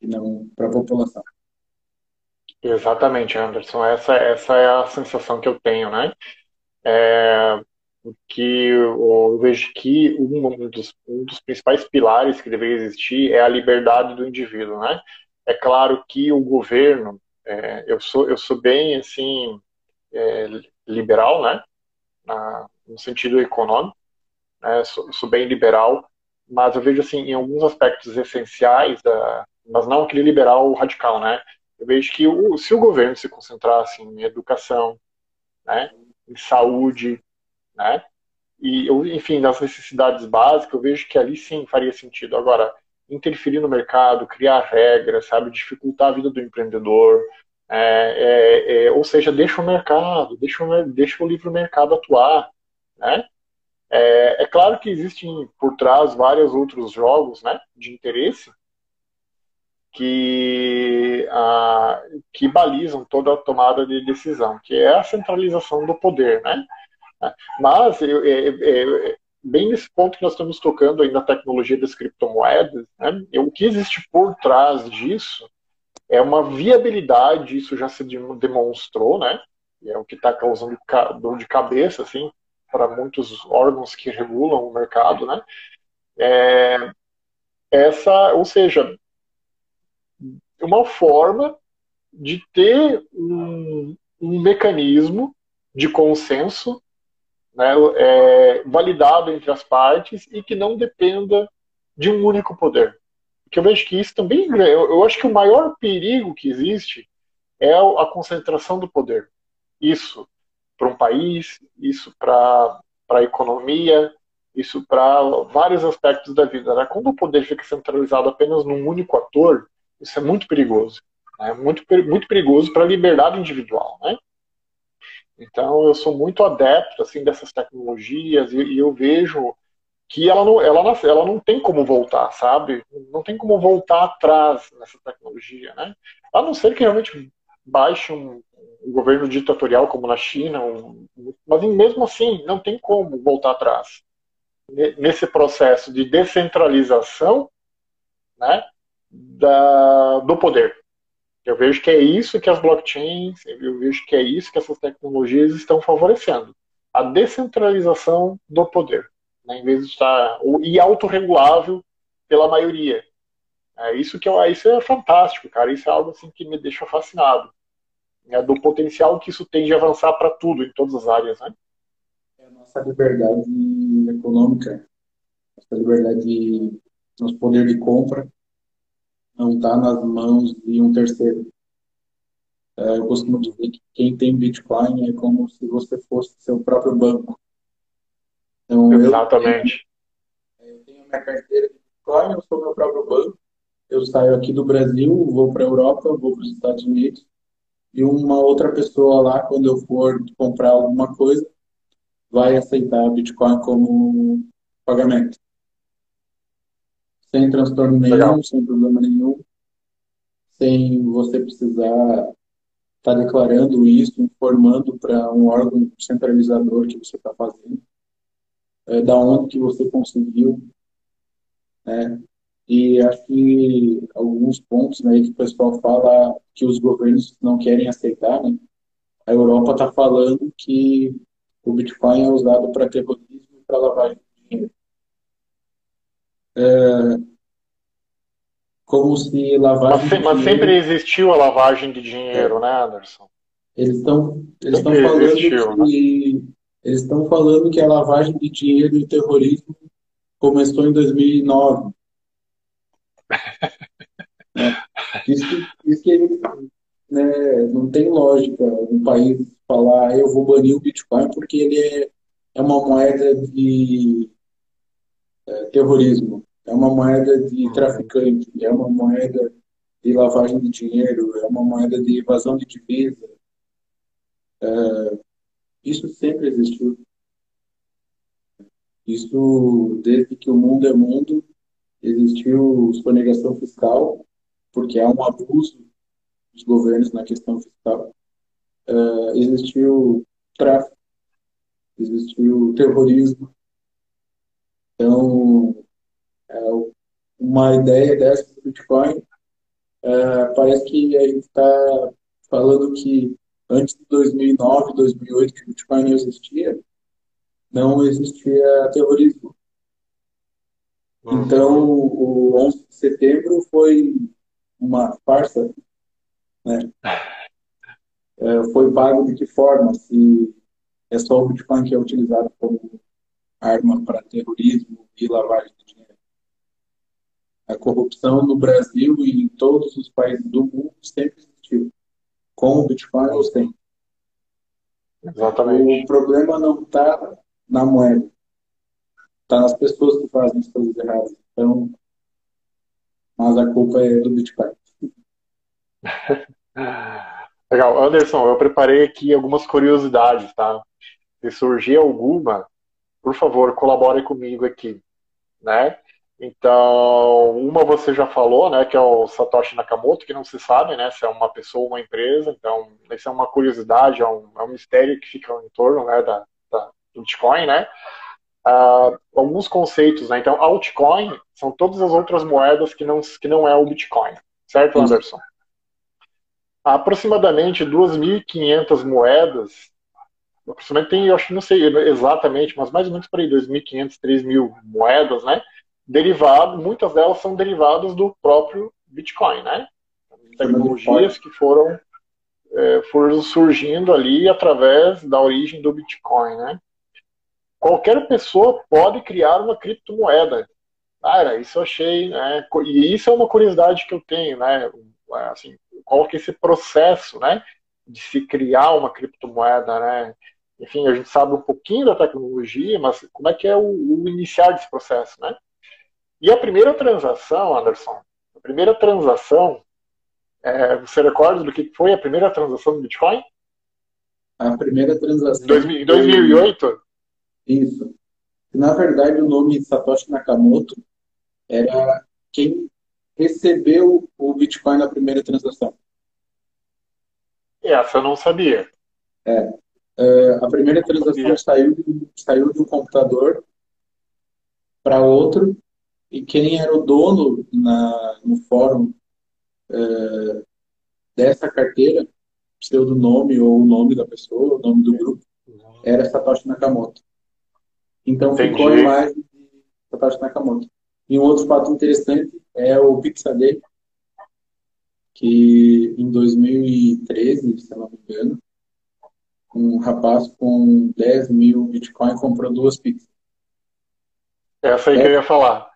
e não para a população. Exatamente, Anderson. Essa, essa é a sensação que eu tenho, né? É, que eu vejo que um dos, um dos principais pilares que deveria existir é a liberdade do indivíduo, né? É claro que o governo, é, eu sou eu sou bem assim é, liberal, né? Na, no sentido econômico, né? Sou, sou, bem liberal, mas eu vejo assim em alguns aspectos essenciais, uh, mas não aquele liberal radical, né? Eu vejo que o, se o governo se concentrasse em educação, né? Em saúde, né? E, enfim, nas necessidades básicas, eu vejo que ali sim faria sentido. Agora, interferir no mercado, criar regras, sabe, dificultar a vida do empreendedor, é, é, é, ou seja, deixa o mercado, deixa o, deixa o livre mercado atuar, né? É, é, claro que existem por trás vários outros jogos, né, de interesse que, que balizam toda a tomada de decisão, que é a centralização do poder, né? Mas, eu, é, é, bem nesse ponto que nós estamos tocando aí na tecnologia das criptomoedas, né, o que existe por trás disso é uma viabilidade, isso já se demonstrou, né? É o que está causando dor de cabeça, assim, para muitos órgãos que regulam o mercado, né? É, essa, ou seja, uma forma de ter um, um mecanismo de consenso né, é, validado entre as partes e que não dependa de um único poder. Porque eu vejo que isso também, eu, eu acho que o maior perigo que existe é a concentração do poder. Isso para um país, isso para a economia, isso para vários aspectos da vida. Né? Quando o poder fica centralizado apenas num único ator, isso é muito perigoso. É né? muito, muito perigoso para a liberdade individual. Né? Então, eu sou muito adepto assim dessas tecnologias e, e eu vejo que ela não, ela, ela não tem como voltar, sabe? Não tem como voltar atrás nessa tecnologia, né? A não ser que realmente baixe um, governo ditatorial como na China, um, mas mesmo assim não tem como voltar atrás nesse processo de descentralização, né, da, do poder. Eu vejo que é isso que as blockchains, eu vejo que é isso que essas tecnologias estão favorecendo. A descentralização do poder, né, em vez de estar e autorregulável pela maioria. É isso que eu, isso é fantástico, cara. Isso é algo assim que me deixa fascinado, né, do potencial que isso tem de avançar para tudo, em todas as áreas, né? É a nossa liberdade econômica, nossa liberdade, nosso poder de compra não está nas mãos de um terceiro. É, eu costumo dizer que quem tem Bitcoin é como se você fosse seu próprio banco. Então, Exatamente. Eu tenho, eu tenho minha carteira de Bitcoin, eu sou meu próprio banco. Eu saio aqui do Brasil, vou para a Europa, vou para os Estados Unidos, e uma outra pessoa lá, quando eu for comprar alguma coisa, vai aceitar Bitcoin como pagamento sem transtorno nenhum, Legal. sem problema nenhum, sem você precisar estar tá declarando isso, informando para um órgão centralizador que você está fazendo, é, da onde que você conseguiu, né? E acho que alguns pontos né, que o pessoal fala que os governos não querem aceitar, né? a Europa está falando que o Bitcoin é usado para terrorismo e para lavagem de dinheiro. É, como se lavagem mas, mas sempre existiu a lavagem de dinheiro, é. né, Anderson? Eles estão eles estão falando existiu, que né? eles estão falando que a lavagem de dinheiro e o terrorismo começou em 2009. É. Isso que, isso que né, não tem lógica um país falar ah, eu vou banir o Bitcoin porque ele é, é uma moeda de é, terrorismo, é uma moeda de traficante, é uma moeda de lavagem de dinheiro, é uma moeda de evasão de divisa. É, isso sempre existiu. Isso, desde que o mundo é mundo, existiu sonegação fiscal, porque há um abuso dos governos na questão fiscal. Uh, existiu tráfico, existiu terrorismo. Então, uh, uma ideia dessa do Bitcoin, uh, parece que a gente está falando que antes de 2009, 2008, que o Bitcoin não existia, não existia terrorismo. Uhum. Então, o 11 de setembro foi uma farsa, né? É, foi pago de que forma? Se é só o Bitcoin que é utilizado como arma para terrorismo e lavagem de dinheiro. A corrupção no Brasil e em todos os países do mundo sempre existiu, com o Bitcoin ou sem. Exatamente. O problema não está na moeda, está nas pessoas que fazem as coisas erradas. Então, mas a culpa é do Bitcoin. *laughs* Legal. Anderson, eu preparei aqui algumas curiosidades, tá? Se surgir alguma, por favor, colabore comigo aqui, né? Então, uma você já falou, né, que é o Satoshi Nakamoto, que não se sabe, né, se é uma pessoa ou uma empresa. Então, isso é uma curiosidade, é um, é um mistério que fica em torno, né, da, da Bitcoin, né? Uh, alguns conceitos, né? Então, altcoin são todas as outras moedas que não, que não é o Bitcoin, certo, Anderson? aproximadamente 2.500 moedas, aproximadamente tem, eu acho que não sei exatamente, mas mais ou menos para aí, 2.500, 3.000 moedas, né? Derivado, muitas delas são derivadas do próprio Bitcoin, né? Tecnologias que foram, é, foram surgindo ali através da origem do Bitcoin, né? Qualquer pessoa pode criar uma criptomoeda. Cara, isso eu achei, né? E isso é uma curiosidade que eu tenho, né? Assim, qual que é esse processo, né, de se criar uma criptomoeda, né? Enfim, a gente sabe um pouquinho da tecnologia, mas como é que é o, o iniciar desse processo, né? E a primeira transação, Anderson, a primeira transação, é, você recorda do que foi a primeira transação do Bitcoin? A primeira transação. Em 2008? Isso. Na verdade, o nome Satoshi Nakamoto era quem recebeu o Bitcoin na primeira transação? Essa eu não sabia. É. Uh, a primeira transação saiu, saiu de um computador para outro e quem era o dono na, no fórum uh, dessa carteira, pseudonome ou o nome da pessoa, o nome do grupo, era Satoshi Nakamoto. Então Entendi. ficou a imagem de Satoshi Nakamoto. E um outro fato interessante é o Pixabay, que em 2013, se não me engano, um rapaz com 10 mil Bitcoin comprou duas pizzas. Essa aí é. que eu ia falar.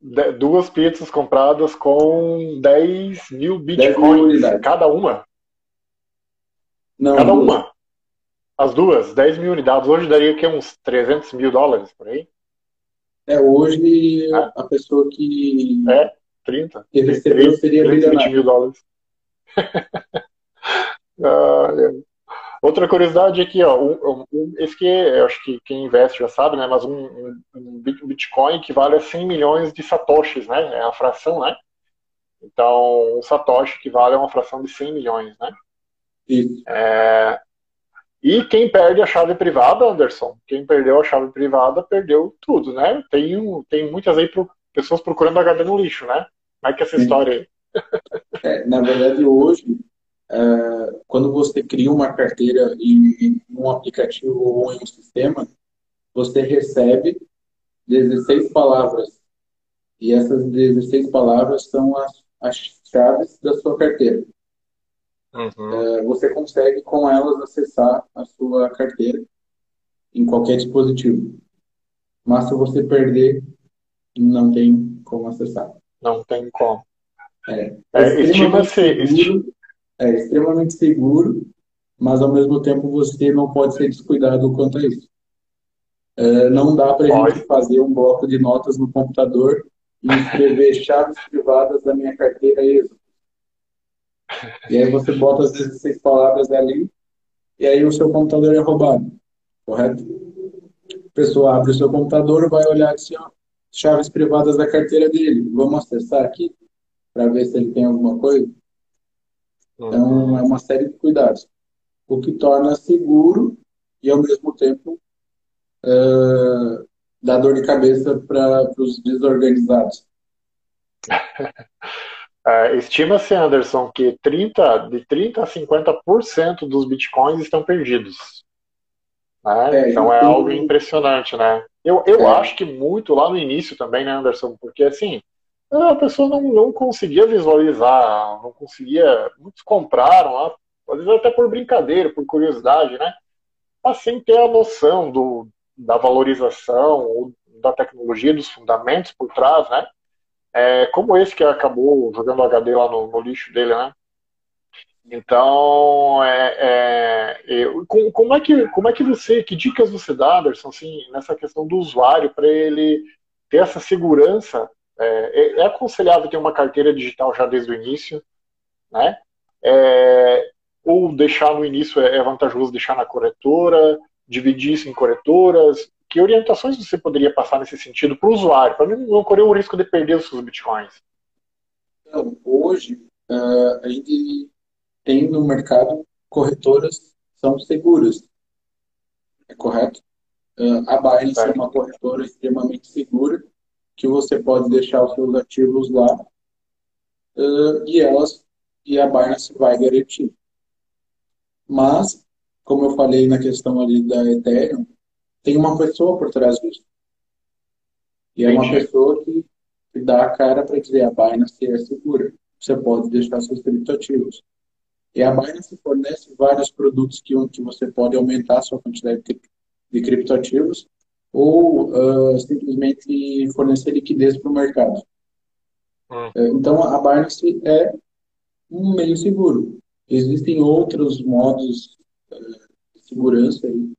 De, duas pizzas compradas com 10 mil Bitcoins 10 mil cada uma? Não, cada duas. uma. As duas, 10 mil unidades. Hoje daria que uns 300 mil dólares por aí? É, hoje é. a pessoa que. É, 30. Que recebeu 30, seria 30, 20 mil dólares. *laughs* é. Outra curiosidade aqui, ó, um, um, esse que eu acho que quem investe já sabe, né? Mas um, um, Bitcoin equivale a 100 milhões de satoshis, né? É a fração, né? Então, um satoshi equivale a uma fração de 100 milhões, né? Isso. É, e quem perde a chave privada, Anderson, quem perdeu a chave privada perdeu tudo, né? Tem, tem muitas aí pro, pessoas procurando HD no lixo, né? Como é que é essa Sim. história aí? É, na verdade, hoje, uh, quando você cria uma carteira em, em um aplicativo ou em um sistema, você recebe 16 palavras. E essas 16 palavras são as, as chaves da sua carteira. Uhum. Uh, você consegue com elas acessar a sua carteira em qualquer dispositivo. Mas se você perder, não tem como acessar. Não tem como. É, é, é extremamente, seguro, é extremamente seguro, mas ao mesmo tempo você não pode ser descuidado quanto a isso. É, não dá para a gente fazer um bloco de notas no computador e escrever chaves privadas da minha carteira ESO. *laughs* E aí você bota as 16 palavras ali e aí o seu computador é roubado. Correto? A pessoa abre o seu computador, vai olhar assim, ó, chaves privadas da carteira dele. Vamos acessar aqui para ver se ele tem alguma coisa. Então, é uma série de cuidados. O que torna seguro e, ao mesmo tempo, uh, dá dor de cabeça para os desorganizados. *laughs* Uh, Estima-se, Anderson, que 30, de 30% a 50% dos bitcoins estão perdidos. Né? É, então é algo impressionante, né? Eu, eu é. acho que muito lá no início também, né, Anderson? Porque assim, a pessoa não, não conseguia visualizar, não conseguia. Muitos compraram, às vezes até por brincadeira, por curiosidade, né? Mas sem ter a noção do, da valorização, da tecnologia, dos fundamentos por trás, né? É, como esse que acabou jogando HD lá no, no lixo dele, né? Então, é, é, eu, como, é que, como é que você, que dicas você dá, Anderson, assim, nessa questão do usuário, para ele ter essa segurança? É, é, é, aconselhável ter uma carteira digital já desde o início, né? É, ou deixar no início é, é vantajoso deixar na corretora, dividir isso em corretoras? Que orientações você poderia passar nesse sentido para o usuário, para não correr o risco de perder os seus bitcoins? Então, hoje, uh, a gente tem no mercado corretoras são seguras. É correto? Uh, a Binance é. é uma corretora extremamente segura que você pode deixar os seus ativos lá uh, e elas e a Binance vai garantir. Mas, como eu falei na questão ali da Ethereum, tem uma pessoa por trás disso. E é uma pessoa que, que dá a cara para dizer a Binance é segura. Você pode deixar seus criptoativos. E a Binance fornece vários produtos que, que você pode aumentar a sua quantidade de, de criptoativos ou uh, simplesmente fornecer liquidez para o mercado. Hum. Então, a Binance é um meio seguro. Existem outros modos uh, de segurança. Aí.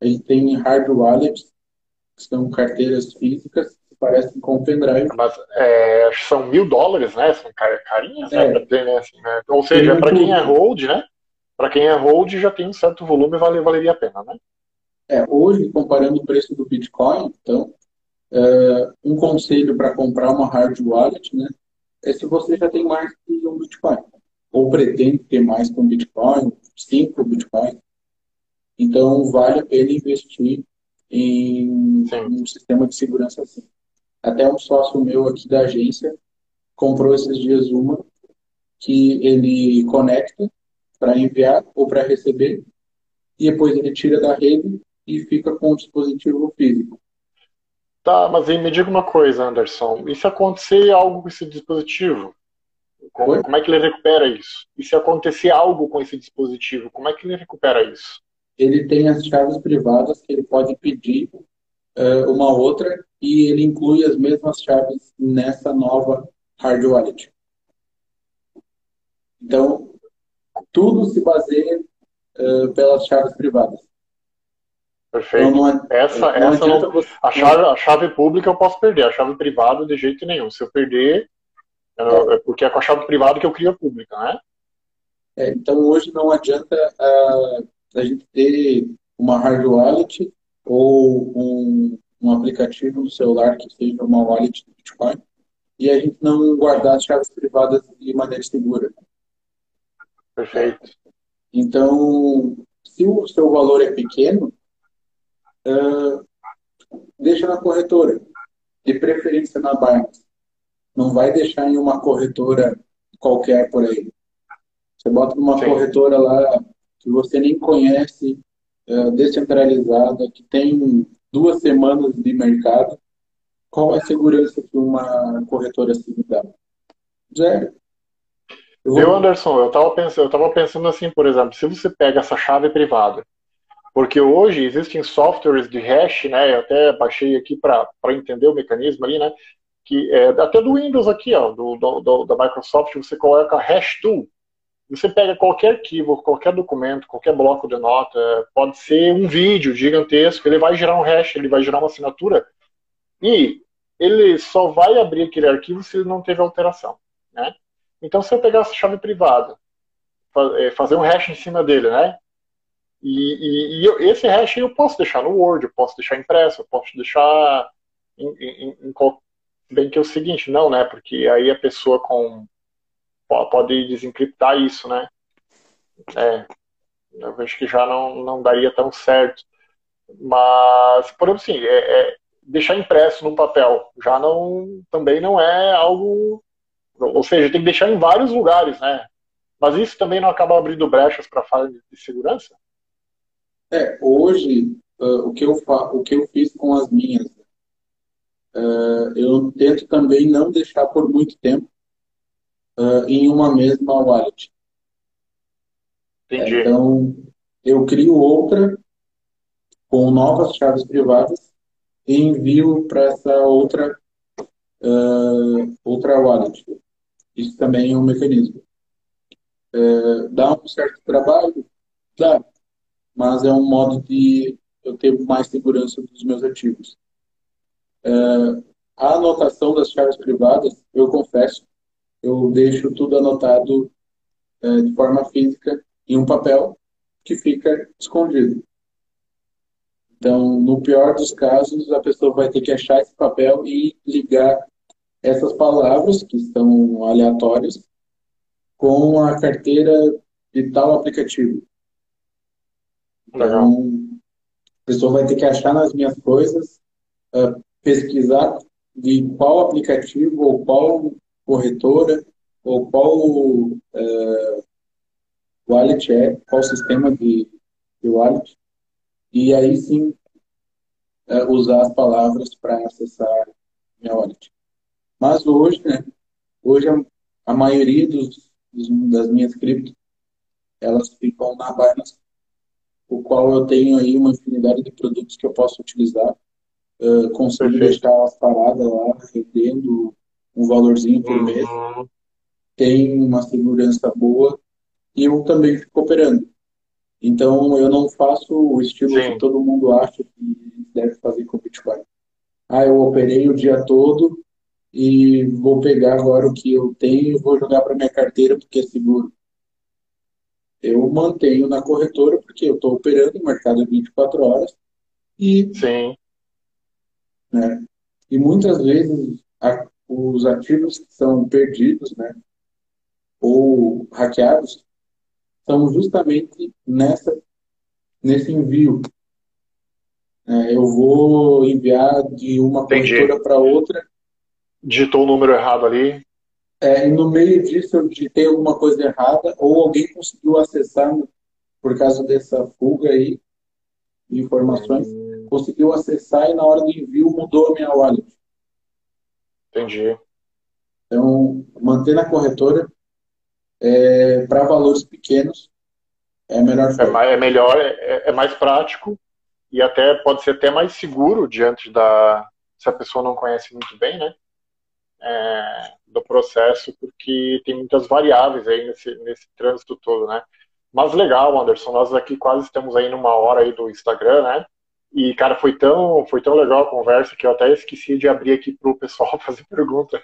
A gente tem hard wallets, que são carteiras físicas parecem com o pendrive. Mas é, são mil dólares, né? São carinhas, né? é. ter, né? Assim, né? Ou seja, para quem é hold, né? Para quem é hold já tem um certo volume vale, valeria a pena, né? É, hoje, comparando o preço do Bitcoin, então, é, um conselho para comprar uma hard wallet, né? É se você já tem mais que um Bitcoin. Ou pretende ter mais que um Bitcoin, cinco Bitcoin. Então, vale a pena investir em Sim. um sistema de segurança assim. Até um sócio meu aqui da agência comprou esses dias uma que ele conecta para enviar ou para receber e depois ele tira da rede e fica com o dispositivo físico. Tá, mas aí me diga uma coisa, Anderson. E se acontecer algo com esse dispositivo? Como, como, é que ele recupera isso? E se acontecer algo com esse dispositivo, como é que ele recupera isso? Ele tem as chaves privadas que ele pode pedir uh, uma outra e ele inclui as mesmas chaves nessa nova hard wallet. Então, tudo se baseia uh, pelas chaves privadas. Perfeito. Então, é, essa, não essa não, você... a, chave, a chave pública eu posso perder, a chave privada de jeito nenhum. Se eu perder, é, é porque é com a chave privada que eu crio a pública, né? É, então hoje não adianta uh, a gente ter uma hard wallet ou um, um aplicativo no celular que seja uma wallet do Bitcoin e a gente não guardar as chaves privadas de maneira segura. Perfeito. Então, se o seu valor é pequeno, uh, deixa na corretora, de preferência na Binance. Não vai deixar em uma corretora qualquer por aí. Você bota numa Sim. corretora lá que você nem conhece, é, descentralizada, que tem duas semanas de mercado, qual é a segurança que uma corretora assim dá? Zero. Eu vou... Anderson, eu estava pensando, eu tava pensando assim, por exemplo, se você pega essa chave privada, porque hoje existem softwares de hash, né? Eu até baixei aqui para entender o mecanismo ali, né? Que é, até do Windows aqui, ó, do, do, do, da Microsoft, você coloca hash tool. Você pega qualquer arquivo, qualquer documento, qualquer bloco de nota, pode ser um vídeo gigantesco, ele vai gerar um hash, ele vai gerar uma assinatura e ele só vai abrir aquele arquivo se não teve alteração, né? Então, se eu pegar essa chave privada, é, fazer um hash em cima dele, né? E, e, e eu, esse hash eu posso deixar no Word, eu posso deixar impresso, eu posso deixar em, em, bem que é o seguinte, não, né? Porque aí a pessoa com pode desencriptar isso, né? É, eu vejo que já não, não daria tão certo. Mas, por exemplo, sim, é, é, deixar impresso no papel já não também não é algo ou seja, tem que deixar em vários lugares, né? Mas isso também não acaba abrindo brechas para falha de segurança? É, hoje, uh, o, que eu o que eu fiz com as minhas, uh, eu tento também não deixar por muito tempo uh, em uma mesma wallet. Entendi. Então, eu crio outra com novas chaves privadas e envio para essa outra outra wallet. Isso também é um mecanismo. É, dá um certo trabalho? Dá. Mas é um modo de eu ter mais segurança dos meus ativos. É, a anotação das chaves privadas, eu confesso, eu deixo tudo anotado é, de forma física em um papel que fica escondido. Então, no pior dos casos, a pessoa vai ter que achar esse papel e ligar essas palavras, que são aleatórias, com a carteira de tal aplicativo. Então, a pessoa vai ter que achar nas minhas coisas, uh, pesquisar de qual aplicativo ou qual corretora ou qual uh, wallet é, qual sistema de, de wallet, e aí sim uh, usar as palavras para acessar minha wallet. Mas hoje, né, hoje a, a maioria dos, dos, das minhas criptos, elas ficam na Binance, o qual eu tenho aí uma infinidade de produtos que eu posso utilizar. Uh, consigo deixar elas paradas lá, rendendo um valorzinho por uhum. mês. Tem uma segurança boa e eu também fico operando. Então, eu não faço o estilo Sim. que todo mundo acha que deve fazer com o Bitcoin. Ah, eu operei o dia todo, e vou pegar agora o que eu tenho e vou jogar para minha carteira porque é seguro. Eu mantenho na corretora porque eu estou operando o mercado 24 horas e Sim. Né, e muitas vezes os ativos que são perdidos, né, ou hackeados, são justamente nessa nesse envio. É, eu vou enviar de uma corretora para outra digitou o número errado ali. É, e no meio disso eu digitei alguma coisa errada, ou alguém conseguiu acessar por causa dessa fuga aí de informações, hum. conseguiu acessar e na hora do envio mudou a minha wallet. Entendi. Então, manter na corretora é, para valores pequenos é melhor. É, é melhor, é, é mais prático e até pode ser até mais seguro diante da se a pessoa não conhece muito bem, né? é, do processo, porque tem muitas variáveis aí nesse, nesse trânsito todo, né? Mas legal, Anderson, nós aqui quase estamos aí numa hora aí do Instagram, né? E, cara, foi tão, foi tão legal a conversa que eu até esqueci de abrir aqui para o pessoal *laughs* fazer pergunta.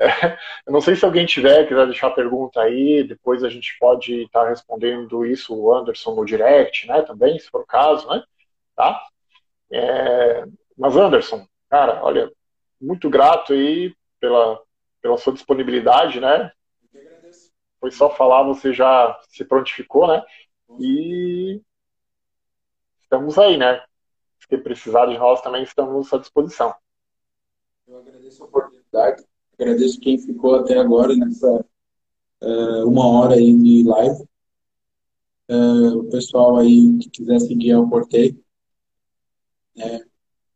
É, eu não sei se alguém tiver, quiser deixar pergunta aí, depois a gente pode estar tá respondendo isso, o Anderson, no direct, né? Também, se for o caso, né? Tá? É, mas, Anderson, cara, olha, muito grato aí pela, pela sua disponibilidade, né? Foi só falar, você já se prontificou, né? E estamos aí, né? Se precisar de nós também estamos à disposição. Eu agradeço a oportunidade, agradeço quem ficou até agora nessa, uh, uma hora aí de live. Uh, o pessoal aí que quiser seguir ao Portei, né?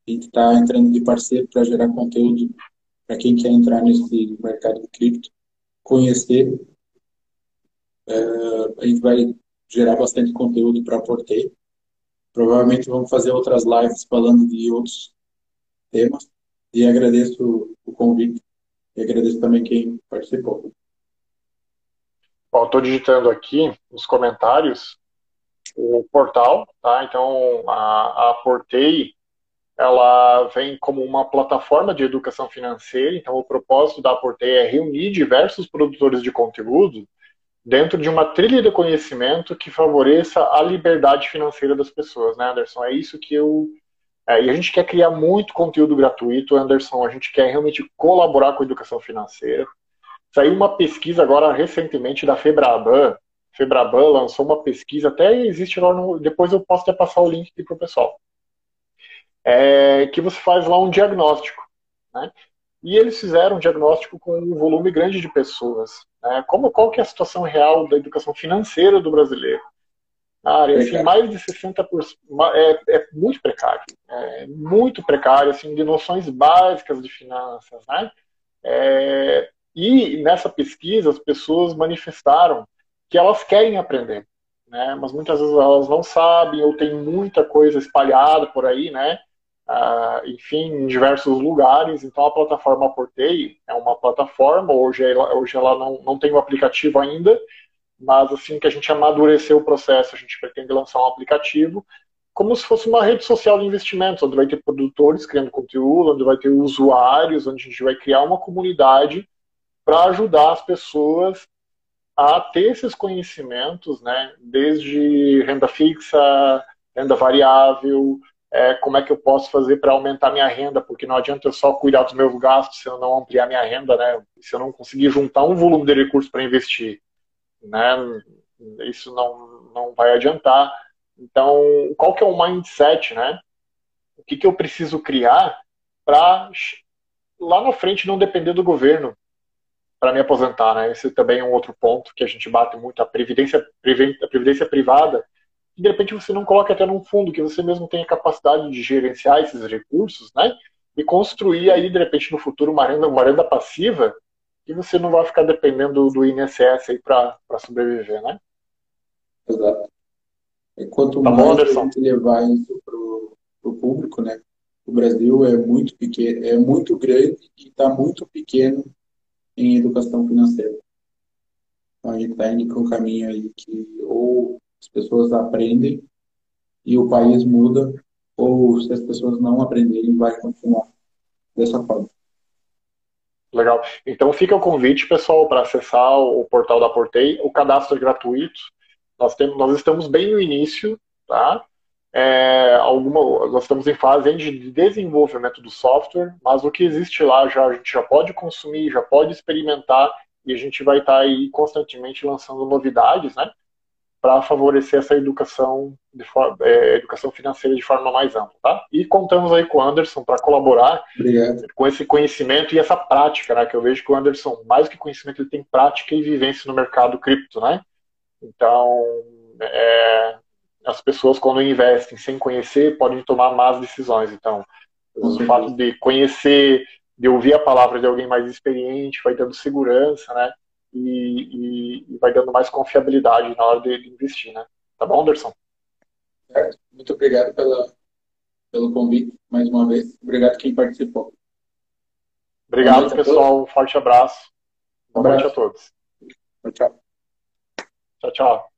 a gente está entrando de parceiro para gerar conteúdo para quem quer entrar nesse mercado de cripto, conhecer. Uh, a gente vai gerar bastante conteúdo para Portei. Provavelmente vamos fazer outras lives falando de outros temas. E agradeço o convite. E agradeço também quem participou. Bom, estou digitando aqui nos comentários o portal, tá? Então, a, a Portei, ela vem como uma plataforma de educação financeira. Então, o propósito da Portei é reunir diversos produtores de conteúdo dentro de uma trilha de conhecimento que favoreça a liberdade financeira das pessoas, né, Anderson? É isso que eu. É, e a gente quer criar muito conteúdo gratuito, Anderson. A gente quer realmente colaborar com a educação financeira. Saiu uma pesquisa agora recentemente da Febraban. Febraban lançou uma pesquisa, até existe lá no. Depois eu posso até passar o link aqui para o pessoal. É, que você faz lá um diagnóstico. Né? E eles fizeram um diagnóstico com um volume grande de pessoas. Né? Como, qual que é a situação real da educação financeira do brasileiro? Na área, assim, mais de 60%, é, é muito precário. É muito precário, assim, de noções básicas de finanças, né? É, e nessa pesquisa as pessoas manifestaram que elas querem aprender, né? Mas muitas vezes elas não sabem ou tem muita coisa espalhada por aí, né? Uh, enfim, em diversos lugares. Então, a plataforma Portei é uma plataforma, hoje ela, hoje ela não, não tem o um aplicativo ainda, mas assim que a gente amadurecer o processo, a gente pretende lançar um aplicativo como se fosse uma rede social de investimentos, onde vai ter produtores criando conteúdo, onde vai ter usuários, onde a gente vai criar uma comunidade para ajudar as pessoas a ter esses conhecimentos, né, desde renda fixa, renda variável, é, como é que eu posso fazer para aumentar minha renda, porque não adianta eu só cuidar dos meus gastos se eu não ampliar minha renda, né? Se eu não conseguir juntar um volume de recursos para investir, né? Isso não, não vai adiantar. Então, qual que é o mindset, né? O que, que eu preciso criar para lá na frente não depender do governo para me aposentar, né? Esse também é um outro ponto que a gente bate muito. A previdência, a previdência privada de repente você não coloca até num fundo que você mesmo tenha capacidade de gerenciar esses recursos, né? E construir aí, de repente, no futuro, uma renda, uma renda passiva que você não vai ficar dependendo do INSS aí para sobreviver, né? Exato. E quanto tá mais bom, a gente levar isso para o público, né? O Brasil é muito pequeno, é muito grande e está muito pequeno em educação financeira. Então a gente está indo para um caminho aí que ou as pessoas aprendem e o país muda, ou se as pessoas não aprenderem, vai continuar dessa forma. Legal. Então fica o convite, pessoal, para acessar o portal da Portei. O cadastro é gratuito. Nós, temos, nós estamos bem no início, tá? É, alguma, nós estamos em fase de desenvolvimento do software, mas o que existe lá já a gente já pode consumir, já pode experimentar e a gente vai estar tá aí constantemente lançando novidades, né? Para favorecer essa educação, de é, educação financeira de forma mais ampla. Tá? E contamos aí com o Anderson para colaborar Obrigado. com esse conhecimento e essa prática, né? Que eu vejo que o Anderson, mais que conhecimento, ele tem prática e vivência no mercado cripto, né? Então, é, as pessoas quando investem sem conhecer podem tomar más decisões. Então, o fato de conhecer, de ouvir a palavra de alguém mais experiente, vai dando segurança, né? E, e, vai dando mais confiabilidade na hora de, investir, né? Tá bom, Anderson? Muito obrigado pela, pelo convite, mais uma vez. Obrigado quem participou. Obrigado, pessoal. Um forte abraço. Boa noite a todos. Tchau. Tchau, tchau.